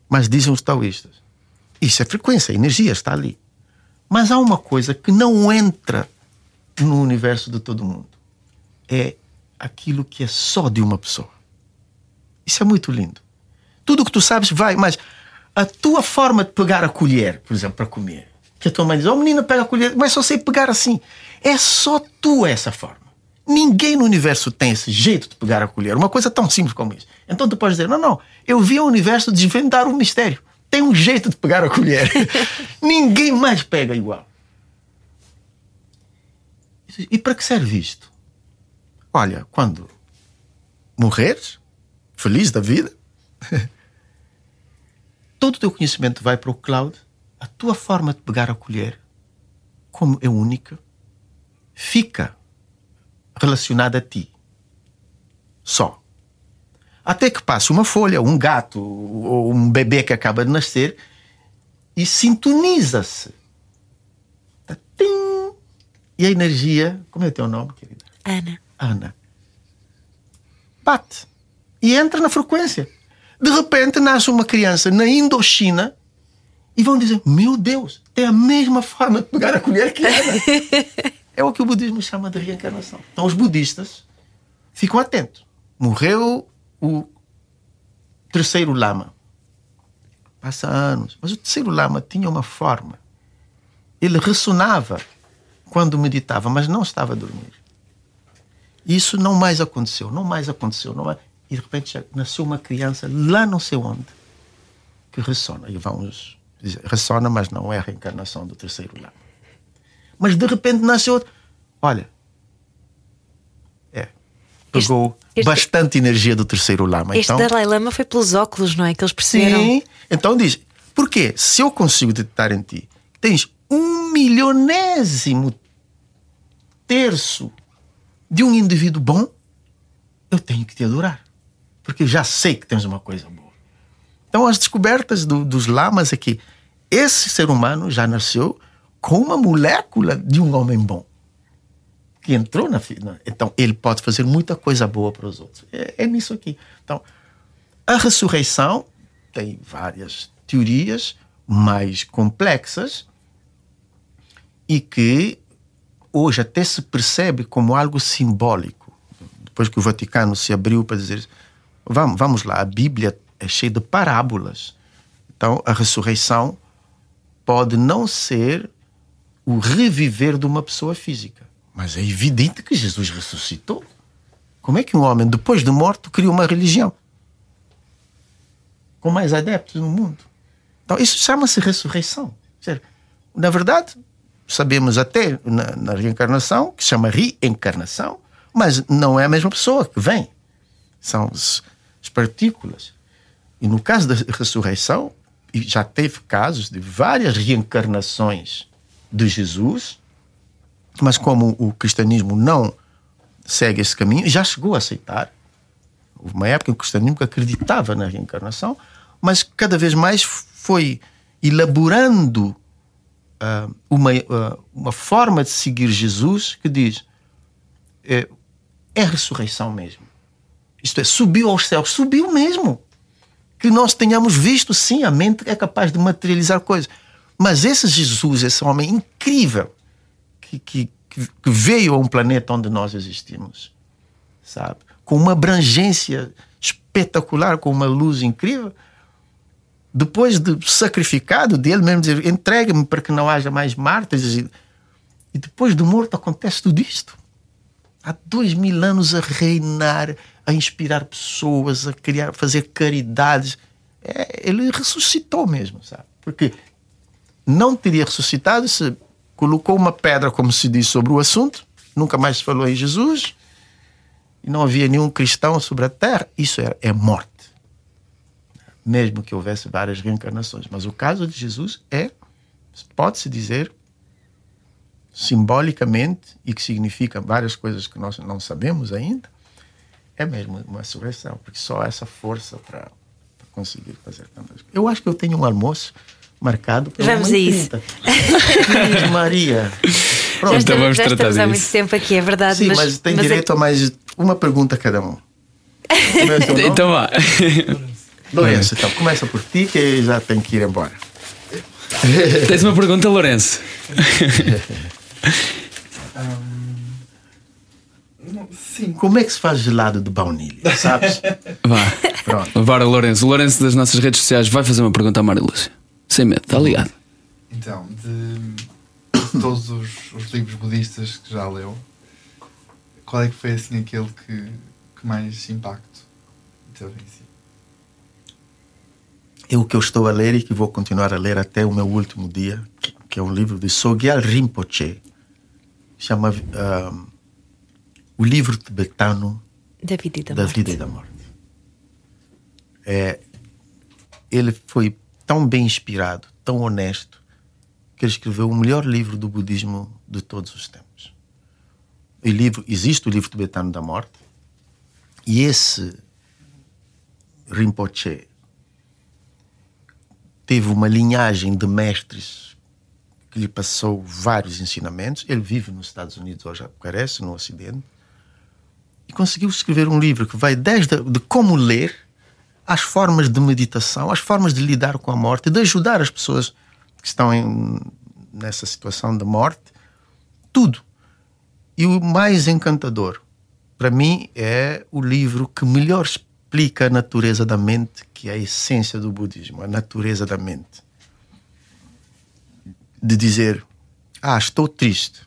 S5: Mas dizem os taoístas: isso é frequência, a energia está ali. Mas há uma coisa que não entra no universo de todo mundo: é aquilo que é só de uma pessoa. Isso é muito lindo. Tudo o que tu sabes vai, mas a tua forma de pegar a colher, por exemplo, para comer, que a tua mãe diz: Oh menina, pega a colher, mas só sei pegar assim. É só tu essa forma. Ninguém no universo tem esse jeito de pegar a colher. Uma coisa tão simples como isso. Então tu podes dizer: não, não, eu vi o universo desvendar um mistério. Tem um jeito de pegar a colher. Ninguém mais pega igual. E para que serve isto? Olha, quando morreres, feliz da vida, todo o teu conhecimento vai para o cloud, a tua forma de pegar a colher, como é única, fica relacionada a ti. Só. Até que passe uma folha, um gato ou um bebê que acaba de nascer e sintoniza-se. Tá, e a energia. Como é o teu nome, querida?
S3: Ana.
S5: Ana. Bate. E entra na frequência. De repente nasce uma criança na Indochina e vão dizer: Meu Deus, tem a mesma forma de pegar a colher que Ana. É o que o budismo chama de reencarnação. Então os budistas ficam atentos. Morreu o terceiro lama. Passa anos. Mas o terceiro lama tinha uma forma. Ele ressonava quando meditava, mas não estava a dormir. Isso não mais aconteceu, não mais aconteceu. Não mais... E de repente nasceu uma criança lá não sei onde, que ressona. E vamos dizer, ressona, mas não é a reencarnação do terceiro lama. Mas de repente nasceu outro. Olha, é, pegou
S3: este-
S5: bastante energia do terceiro lama.
S3: Este
S5: então,
S3: Dalai Lama foi pelos óculos, não é? Que eles perceberam.
S5: Sim. Então diz: porque se eu consigo detectar em ti que tens um milionésimo terço de um indivíduo bom, eu tenho que te adorar. Porque já sei que tens uma coisa boa. Então, as descobertas do- dos lamas é que esse ser humano já nasceu com uma molécula de um homem bom. Que entrou na. na- Então, ele pode fazer muita coisa boa para os outros. É, é nisso aqui. Então, a ressurreição tem várias teorias mais complexas e que hoje até se percebe como algo simbólico. Depois que o Vaticano se abriu para dizer: vamos, vamos lá, a Bíblia é cheia de parábolas. Então, a ressurreição pode não ser o reviver de uma pessoa física, mas é evidente que Jesus ressuscitou. Como é que um homem, depois de morto, cria uma religião? com mais adeptos no mundo. Então, isso chama-se ressurreição. Dizer, Na verdade, sabemos até na, na reencarnação, que se chama reencarnação, mas não é a mesma pessoa que vem. São as, as partículas. E no caso da ressurreição, já teve casos de várias reencarnações de Jesus, mas como o cristianismo não segue esse caminho, já chegou a aceitar. Houve uma época em que o cristianismo acreditava na reencarnação, mas cada vez mais foi elaborando ah, uma, ah, uma forma de seguir Jesus que diz: é, é ressurreição mesmo. Isto é, subiu aos céus, subiu mesmo. Que nós tenhamos visto, sim, a mente é capaz de materializar coisas. Mas esse Jesus, esse homem incrível, que, que, que veio a um planeta onde nós existimos, sabe? Com uma abrangência espetacular, com uma luz incrível. Depois de sacrificado, dele mesmo dizer: entregue-me para que não haja mais mártires. E depois do morto acontece tudo isto. Há dois mil anos a reinar, a inspirar pessoas, a criar, fazer caridades. É, ele ressuscitou mesmo, sabe? Porque não teria ressuscitado se colocou uma pedra, como se diz, sobre o assunto, nunca mais falou em Jesus, e não havia nenhum cristão sobre a terra. Isso é, é morte. Mesmo que houvesse várias reencarnações. Mas o caso de Jesus é, pode-se dizer, simbolicamente, e que significa várias coisas que nós não sabemos ainda, é mesmo uma ressurreição, porque só essa força para conseguir fazer tantas coisas. Eu acho que eu tenho um almoço marcado para
S3: Vamos a
S5: e
S3: isso.
S5: Maria.
S3: Já
S5: Pronto.
S2: Então
S3: estamos,
S2: vamos
S3: já
S2: tratar
S3: estamos há
S2: disso.
S3: muito tempo aqui, é verdade.
S5: Sim,
S3: mas,
S5: mas, tem
S3: mas é-
S5: direito a mais uma pergunta cada um. É?
S2: Então vá.
S5: Lourenço, então, começa por ti que já tem que ir embora.
S2: Tens uma pergunta, Lourenço?
S6: Sim.
S5: Como é que se faz gelado de baunilha? Sabes?
S2: Vá.
S5: Pronto.
S2: Bora, Lourenço. O Lourenço das nossas redes sociais vai fazer uma pergunta à Maria Lúcia. Sem medo, está ligado?
S6: Então, de, de todos os, os livros budistas que já leu, qual é que foi assim aquele que, que mais impacto teve em si?
S5: É o que eu estou a ler e que vou continuar a ler até o meu último dia, que- que é um livro de Sogyal Rinpoche. Chama ah, O Livro Tibetano
S3: Da vida e da,
S5: da vida e da morte. É, ele foi tão bem inspirado, tão honesto, que ele escreveu o melhor livro do budismo de todos os tempos. O livro, existe o livro tibetano da morte, e esse Rinpoche teve uma linhagem de mestres que lhe passou vários ensinamentos. Ele vive nos Estados Unidos hoje, parece, no Ocidente e conseguiu escrever um livro que vai desde de como ler às formas de meditação, às formas de lidar com a morte, de ajudar as pessoas que estão em- nessa situação de morte, tudo. E o mais encantador, para mim, é o livro que melhor explica a natureza da mente, que é a essência do budismo, a natureza da mente. De dizer, ah, estou triste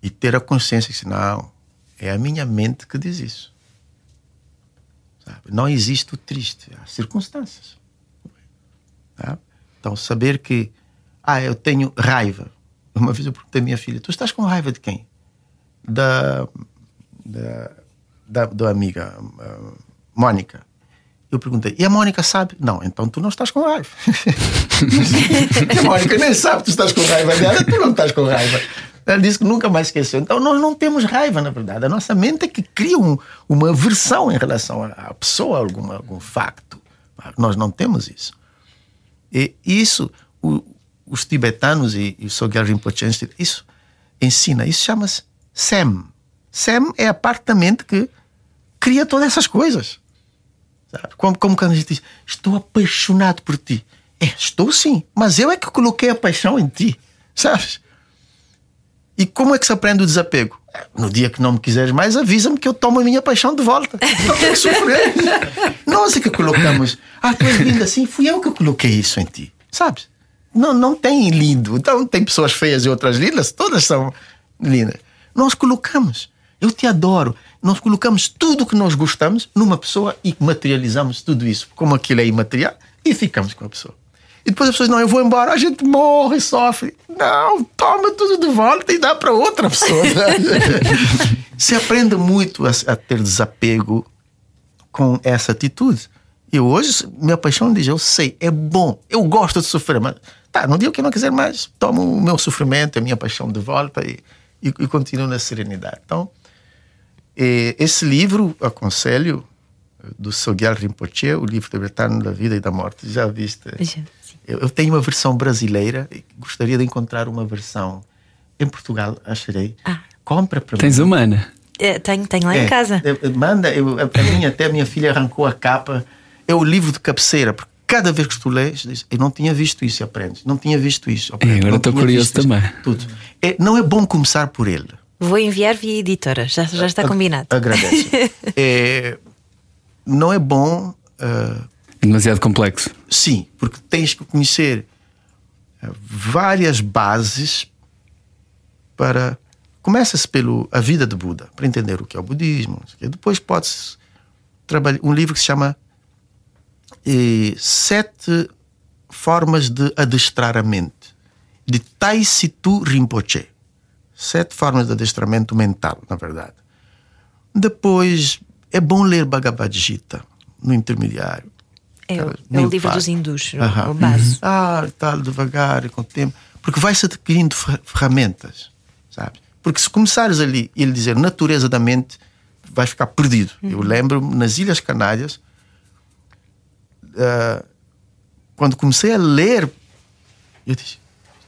S5: e ter a consciência que não é a minha mente que diz isso Sabe? Não existe o triste, há circunstâncias. Tá? Então, saber que, ah, eu tenho raiva. Uma vez eu perguntei à minha filha: Tu estás com raiva de quem? Da. da, da, da amiga uh. Eu perguntei: E a Mônica sabe? Não, então tu não estás com raiva. a Mônica nem sabe que tu estás com raiva dela, tu não estás com raiva. Ela disse que nunca mais esqueceu. Então nós não temos raiva, na verdade. A nossa mente é que cria um, uma aversão em relação à pessoa, algum, algum facto. Nós não temos isso. E isso, o, os tibetanos e, e o Sogyal Rinpoche, isso ensina. Isso chama-se SEM. SEM é a parte da mente que cria todas essas coisas. Sabe? Como, como quando a gente diz, estou apaixonado por ti. É, estou sim, mas eu é que coloquei a paixão em ti. Sabes? E como é que se aprende o desapego? No dia que não me quiseres mais, avisa-me que eu tomo a minha paixão de volta. Não tenho que sofrer. Nós é que colocamos. Ah, tu és linda assim, fui eu que coloquei isso em ti. Sabes? Não, não tem lindo. Então tem pessoas feias e outras lindas, todas são lindas. Nós colocamos. Eu te adoro. Nós colocamos tudo o que nós gostamos numa pessoa e materializamos tudo isso, como aquilo é imaterial, e ficamos com a pessoa. E depois as pessoas, não, eu vou embora, a gente morre, sofre. Não, toma tudo de volta e dá para outra pessoa. Se aprende muito a, a, ter desapego com essa atitude. E hoje, minha paixão diz, eu sei, é bom, eu gosto de sofrer, mas tá, no dia que eu não quiser mais, tomo o meu sofrimento, a minha paixão de volta e, e, e continuo na serenidade. Então, esse livro, aconselho, do Sogyal Rinpoche, o livro tibetano da vida e da morte. Já viste? Já. Eu, eu tenho uma versão brasileira e gostaria de encontrar uma versão em Portugal, acharei. Ah. Compra para
S2: Tens
S5: mim.
S2: uma, Ana?
S3: É, tenho, tenho lá é, em casa.
S5: É, manda, eu, a, a minha, até a minha filha arrancou a capa. É o livro de cabeceira, porque cada vez que tu lês, diz, eu não tinha visto isso e aprendes. Não tinha visto isso.
S2: Aprendes, é, agora estou curioso também.
S5: Isso, tudo. É, não é bom começar por ele.
S3: Vou enviar via editora, já, já está combinado.
S5: Agradeço. é, não é bom. Uh,
S2: Demasiado complexo.
S5: Sim, porque tens que conhecer uh, várias bases para. Começa-se pelo a vida de Buda, para entender o que é o budismo. Depois podes trabalhar um livro que se chama eh, Sete Formas de Adestrar a Mente, de Tai Situ Rinpoche. Sete formas de adestramento mental, na verdade. Depois é bom ler Bhagavad Gita no intermediário.
S3: É, é o livro dos hindus, o base. Uhum.
S5: Ah, tal, devagar, com o tempo. Porque vai-se adquirindo ferramentas, sabe? Porque se começares ali ele dizer natureza da mente, vais ficar perdido. Uhum. Eu lembro nas Ilhas Canárias, uh, quando comecei a ler, eu disse,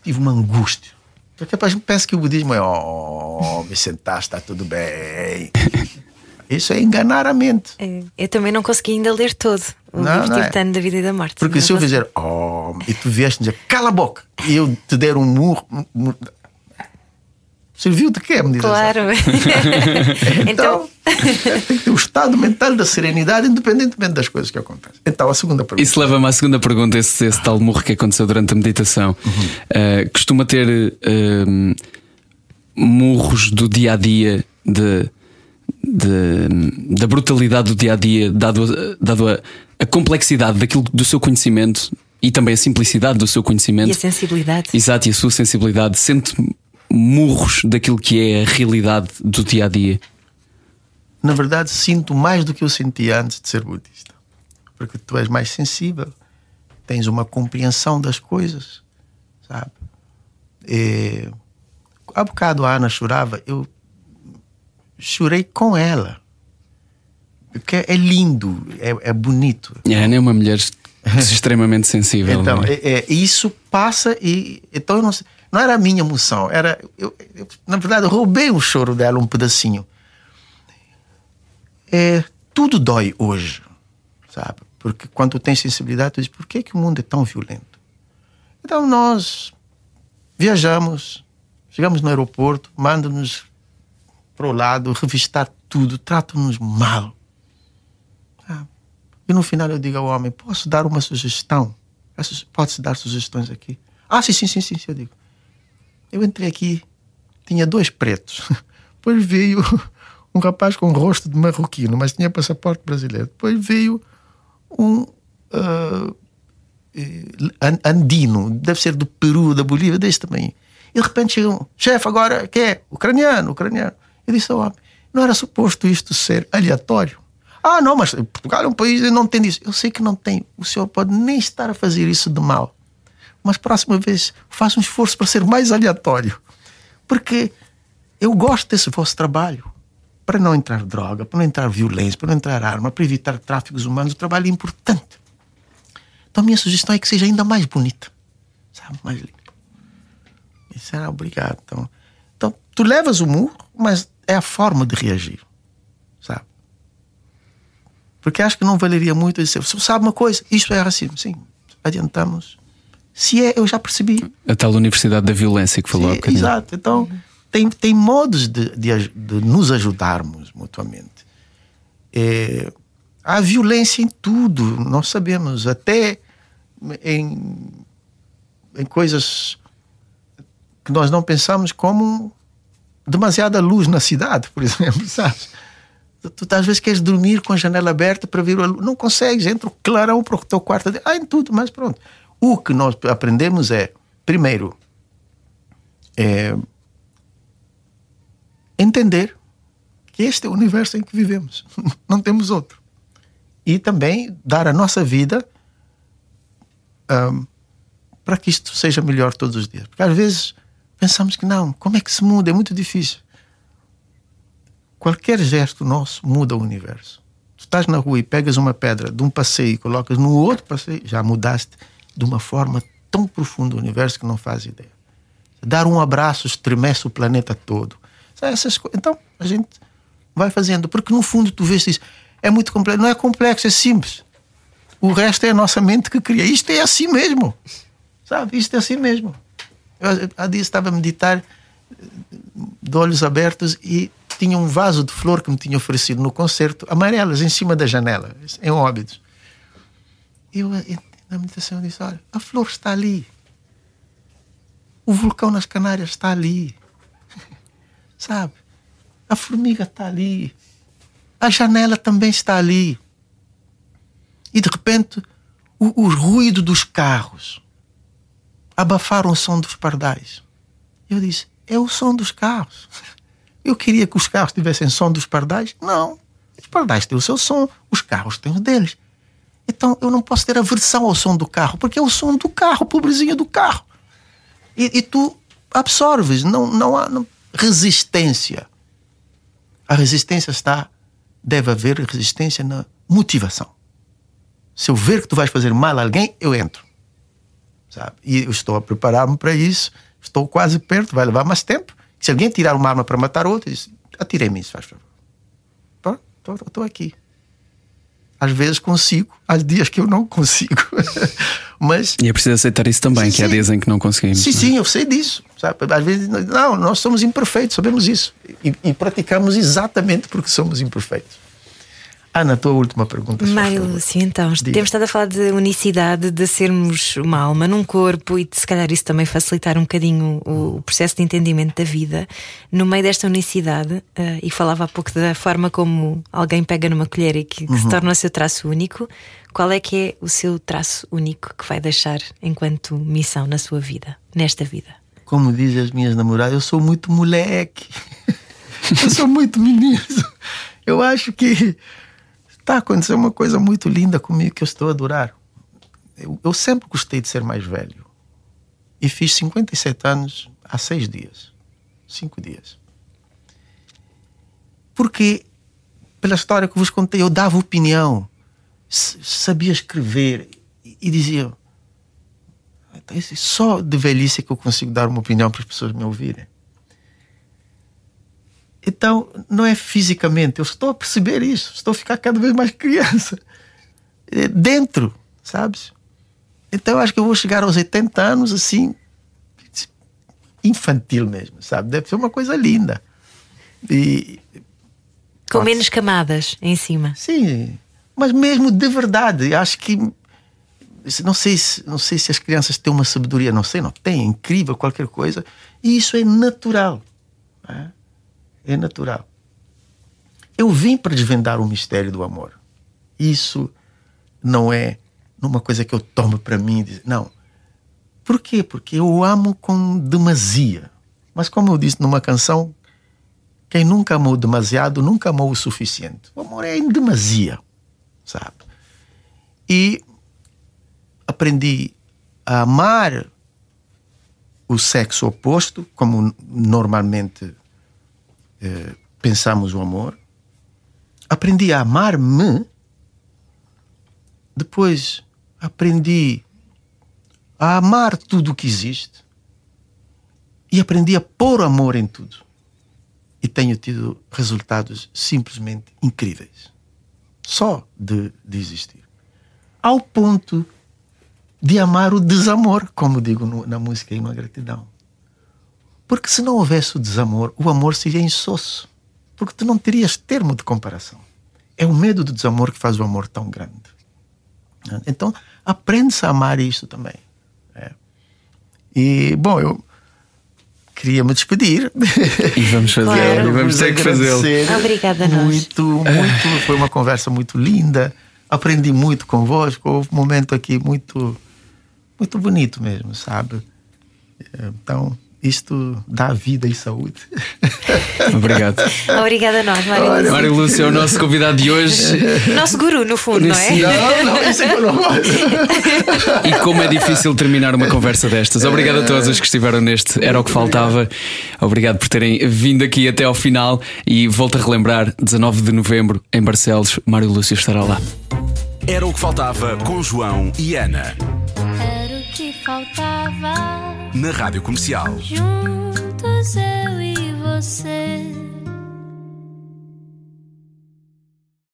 S5: tive uma angústia. Porque a gente pensa que o budismo é, oh, me sentar, está tudo bem. Isso é enganar a mente.
S3: É, eu também não consegui ainda ler todo o não, livro tibetano é. da vida e da morte.
S5: Porque se eu fizer, oh, e tu vieste dizer, cala a boca, e eu te der um murro. Serviu de quê, medida?
S3: Claro.
S5: então, então... tem que ter o estado mental da serenidade, independentemente das coisas que acontecem. Então, a segunda pergunta.
S2: Isso leva-me à segunda pergunta: esse, esse tal murro que aconteceu durante a meditação. Uhum. Uh, costuma ter uh, murros do dia a dia de de, da brutalidade do dia a dia, dado, dado a, a, complexidade daquilo do seu conhecimento e também a simplicidade do seu conhecimento.
S3: E a sensibilidade.
S2: Exato, e a sua sensibilidade. Sente murros daquilo que é a realidade do dia a dia.
S5: Na verdade, sinto mais do que eu sentia antes de ser budista. Porque tu és mais sensível, tens uma compreensão das coisas, sabe? E, há bocado a Ana chorava, eu chorei com ela. Porque é lindo, é, é bonito.
S2: É uma mulher extremamente sensível.
S5: Então, é? É, é, isso passa e. Então eu não, não era a minha emoção, era. Eu, eu, na verdade, eu roubei o choro dela um pedacinho. É, tudo dói hoje, sabe? Porque quando tu tens sensibilidade, tu diz: por que, que o mundo é tão violento? Então nós viajamos, chegamos no aeroporto, manda-nos para o lado, revistar tudo, tratam-nos mal. Ah. E no final eu digo ao homem: posso dar uma sugestão? Pode-se dar sugestões aqui? Ah, sim, sim, sim, sim, eu digo. Eu entrei aqui, tinha dois pretos. Depois veio um rapaz com rosto de marroquino, mas tinha passaporte brasileiro. Depois veio um uh, andino, deve ser do Peru, da Bolívia, desse também. E de repente chega um chefe, agora que é? Ucraniano, ucraniano. Eu disse ao homem: não era suposto isto ser aleatório? Ah, não, mas Portugal é um país e não tem isso. Eu sei que não tem. O senhor pode nem estar a fazer isso de mal. Mas próxima vez faça um esforço para ser mais aleatório. Porque eu gosto desse vosso trabalho. Para não entrar droga, para não entrar violência, para não entrar arma, para evitar tráficos humanos, o trabalho é importante. Então a minha sugestão é que seja ainda mais bonita. Sabe? Mais limpo. Isso era obrigado. Então, então, tu levas o murro, mas é a forma de reagir. Sabe? Porque acho que não valeria muito dizer, você sabe uma coisa, isto é racismo. Sim, adiantamos. Se é, eu já percebi.
S2: A tal Universidade da Violência que falou
S5: Sim, Exato. Então, tem, tem modos de, de, de nos ajudarmos mutuamente. É, há violência em tudo, nós sabemos, até em, em coisas que nós não pensamos como demasiada luz na cidade, por exemplo, sabes? Tu, tu às vezes queres dormir com a janela aberta para ver a luz, não consegues, entra o clarão para o teu quarto, ah, em tudo, mas pronto. O que nós aprendemos é, primeiro, é entender que este é o universo em que vivemos, não temos outro. E também dar a nossa vida um, para que isto seja melhor todos os dias. Porque às vezes pensamos que não, como é que se muda? É muito difícil. Qualquer gesto nosso muda o universo. Tu estás na rua e pegas uma pedra de um passeio e colocas no outro passeio, já mudaste de uma forma tão profunda o universo que não faz ideia. Dar um abraço estremece o planeta todo. Essas Então, a gente vai fazendo, porque no fundo tu vês isso. É muito complexo. Não é complexo, é simples. O resto é a nossa mente que cria. Isto é assim mesmo. Sabe? Isto é assim mesmo. Eu, há dias estava a meditar de olhos abertos e tinha um vaso de flor que me tinha oferecido no concerto, amarelas, em cima da janela, em óbidos. Eu, na meditação, disse: Olha, a flor está ali. O vulcão nas Canárias está ali. Sabe? A formiga está ali. A janela também está ali. E de repente, o, o ruído dos carros abafaram o som dos pardais. Eu disse: é o som dos carros. Eu queria que os carros tivessem som dos pardais? Não. Os pardais têm o seu som, os carros têm o deles. Então eu não posso ter aversão ao som do carro, porque é o som do carro, pobrezinho do carro. E, e tu absorves, não, não há não, resistência. A resistência está, deve haver resistência na motivação. Se eu ver que tu vais fazer mal a alguém, eu entro. Sabe? E eu estou a preparar-me para isso, estou quase perto, vai levar mais tempo. Se alguém tirar uma arma para matar outro, diz, atirei-me isso, faz favor. Estou aqui. Às vezes consigo, há dias que eu não consigo. Mas,
S2: e é preciso aceitar isso também, sim, que há dias em que não conseguimos.
S5: Sim,
S2: não?
S5: É? sim, eu sei disso. Sabe? Às vezes, não, nós somos imperfeitos, sabemos isso. E, e praticamos exatamente porque somos imperfeitos. Ana, a tua última pergunta.
S3: Mário Lúcio, então, Diga. temos estado a falar de unicidade, de sermos uma alma num corpo e de se calhar isso também facilitar um bocadinho o, processo de entendimento da vida. No meio desta unicidade, uh, e falava há pouco da forma como alguém pega numa colher e que, que uhum. se torna o seu traço único, qual é que é o seu traço único que vai deixar enquanto missão na sua vida, nesta vida?
S5: Como dizem as minhas namoradas, eu sou muito moleque. eu sou muito menino. Eu acho que está a acontecer uma coisa muito linda comigo que eu estou a adorar. Eu, eu sempre gostei de ser mais velho. E fiz 57 anos há seis dias. Cinco dias. Porque, pela história que vos contei, eu dava opinião, sabia escrever e dizia: então, só de velhice é que eu consigo dar uma opinião para as pessoas me ouvirem. Então, não é fisicamente, eu estou a perceber isso, estou a ficar cada vez mais criança. É dentro, sabes? Então, eu acho que eu vou chegar aos 80 anos assim, infantil mesmo, sabe? Deve ser uma coisa linda. E,
S3: Com menos camadas em cima.
S5: Sim, mas mesmo de verdade, acho que não sei se não sei se as crianças têm uma sabedoria, não sei, não tem, é incrível qualquer coisa, e isso é natural. É? É natural. eu vim para desvendar o mistério do amor. Isso não é uma coisa que eu tomo para mim. Não. Por quê? Porque eu amo com demasia. Mas, como eu disse numa canção, quem nunca amou demasiado nunca amou o suficiente. O amor é em demasia, sabe? E aprendi a amar o sexo oposto, como normalmente eh, pensamos o amor. Aprendi a amar-me. Depois aprendi a amar tudo o que existe. E aprendi a pôr amor em tudo. E tenho tido resultados simplesmente incríveis. Só de, de existir. Ao ponto de amar o desamor, como digo no, na música à Gratidão. Porque se não houvesse o desamor, o amor seria insosso. Porque tu não terias termo de comparação. É o medo do desamor que faz o amor tão grande. Então, aprende-se a amar isto também. É. E, bom, eu queria me despedir.
S2: E vamos fazer, claro. e vamos ter que fazê-lo.
S3: Obrigada a
S5: nós. Muito, muito, foi uma conversa muito linda. Aprendi muito convosco. Houve um momento aqui muito muito bonito mesmo, sabe? Então, isto dá vida e saúde.
S2: Obrigado.
S3: Obrigada a nós, Mário Lúcio.
S2: Mário Lúcio é o nosso convidado de hoje.
S3: Nosso guru, no fundo, não é?
S5: Não, não, isso é que eu não
S2: E como é difícil terminar uma conversa destas. Obrigado a todos os que estiveram neste Era o que Faltava. Obrigado por terem vindo aqui até ao final. E volto a relembrar: 19 de novembro, em Barcelos, Mário Lúcio estará lá.
S4: Era o que faltava com João e Ana
S1: faltava.
S4: Na Rádio Comercial.
S1: Juntos eu e você.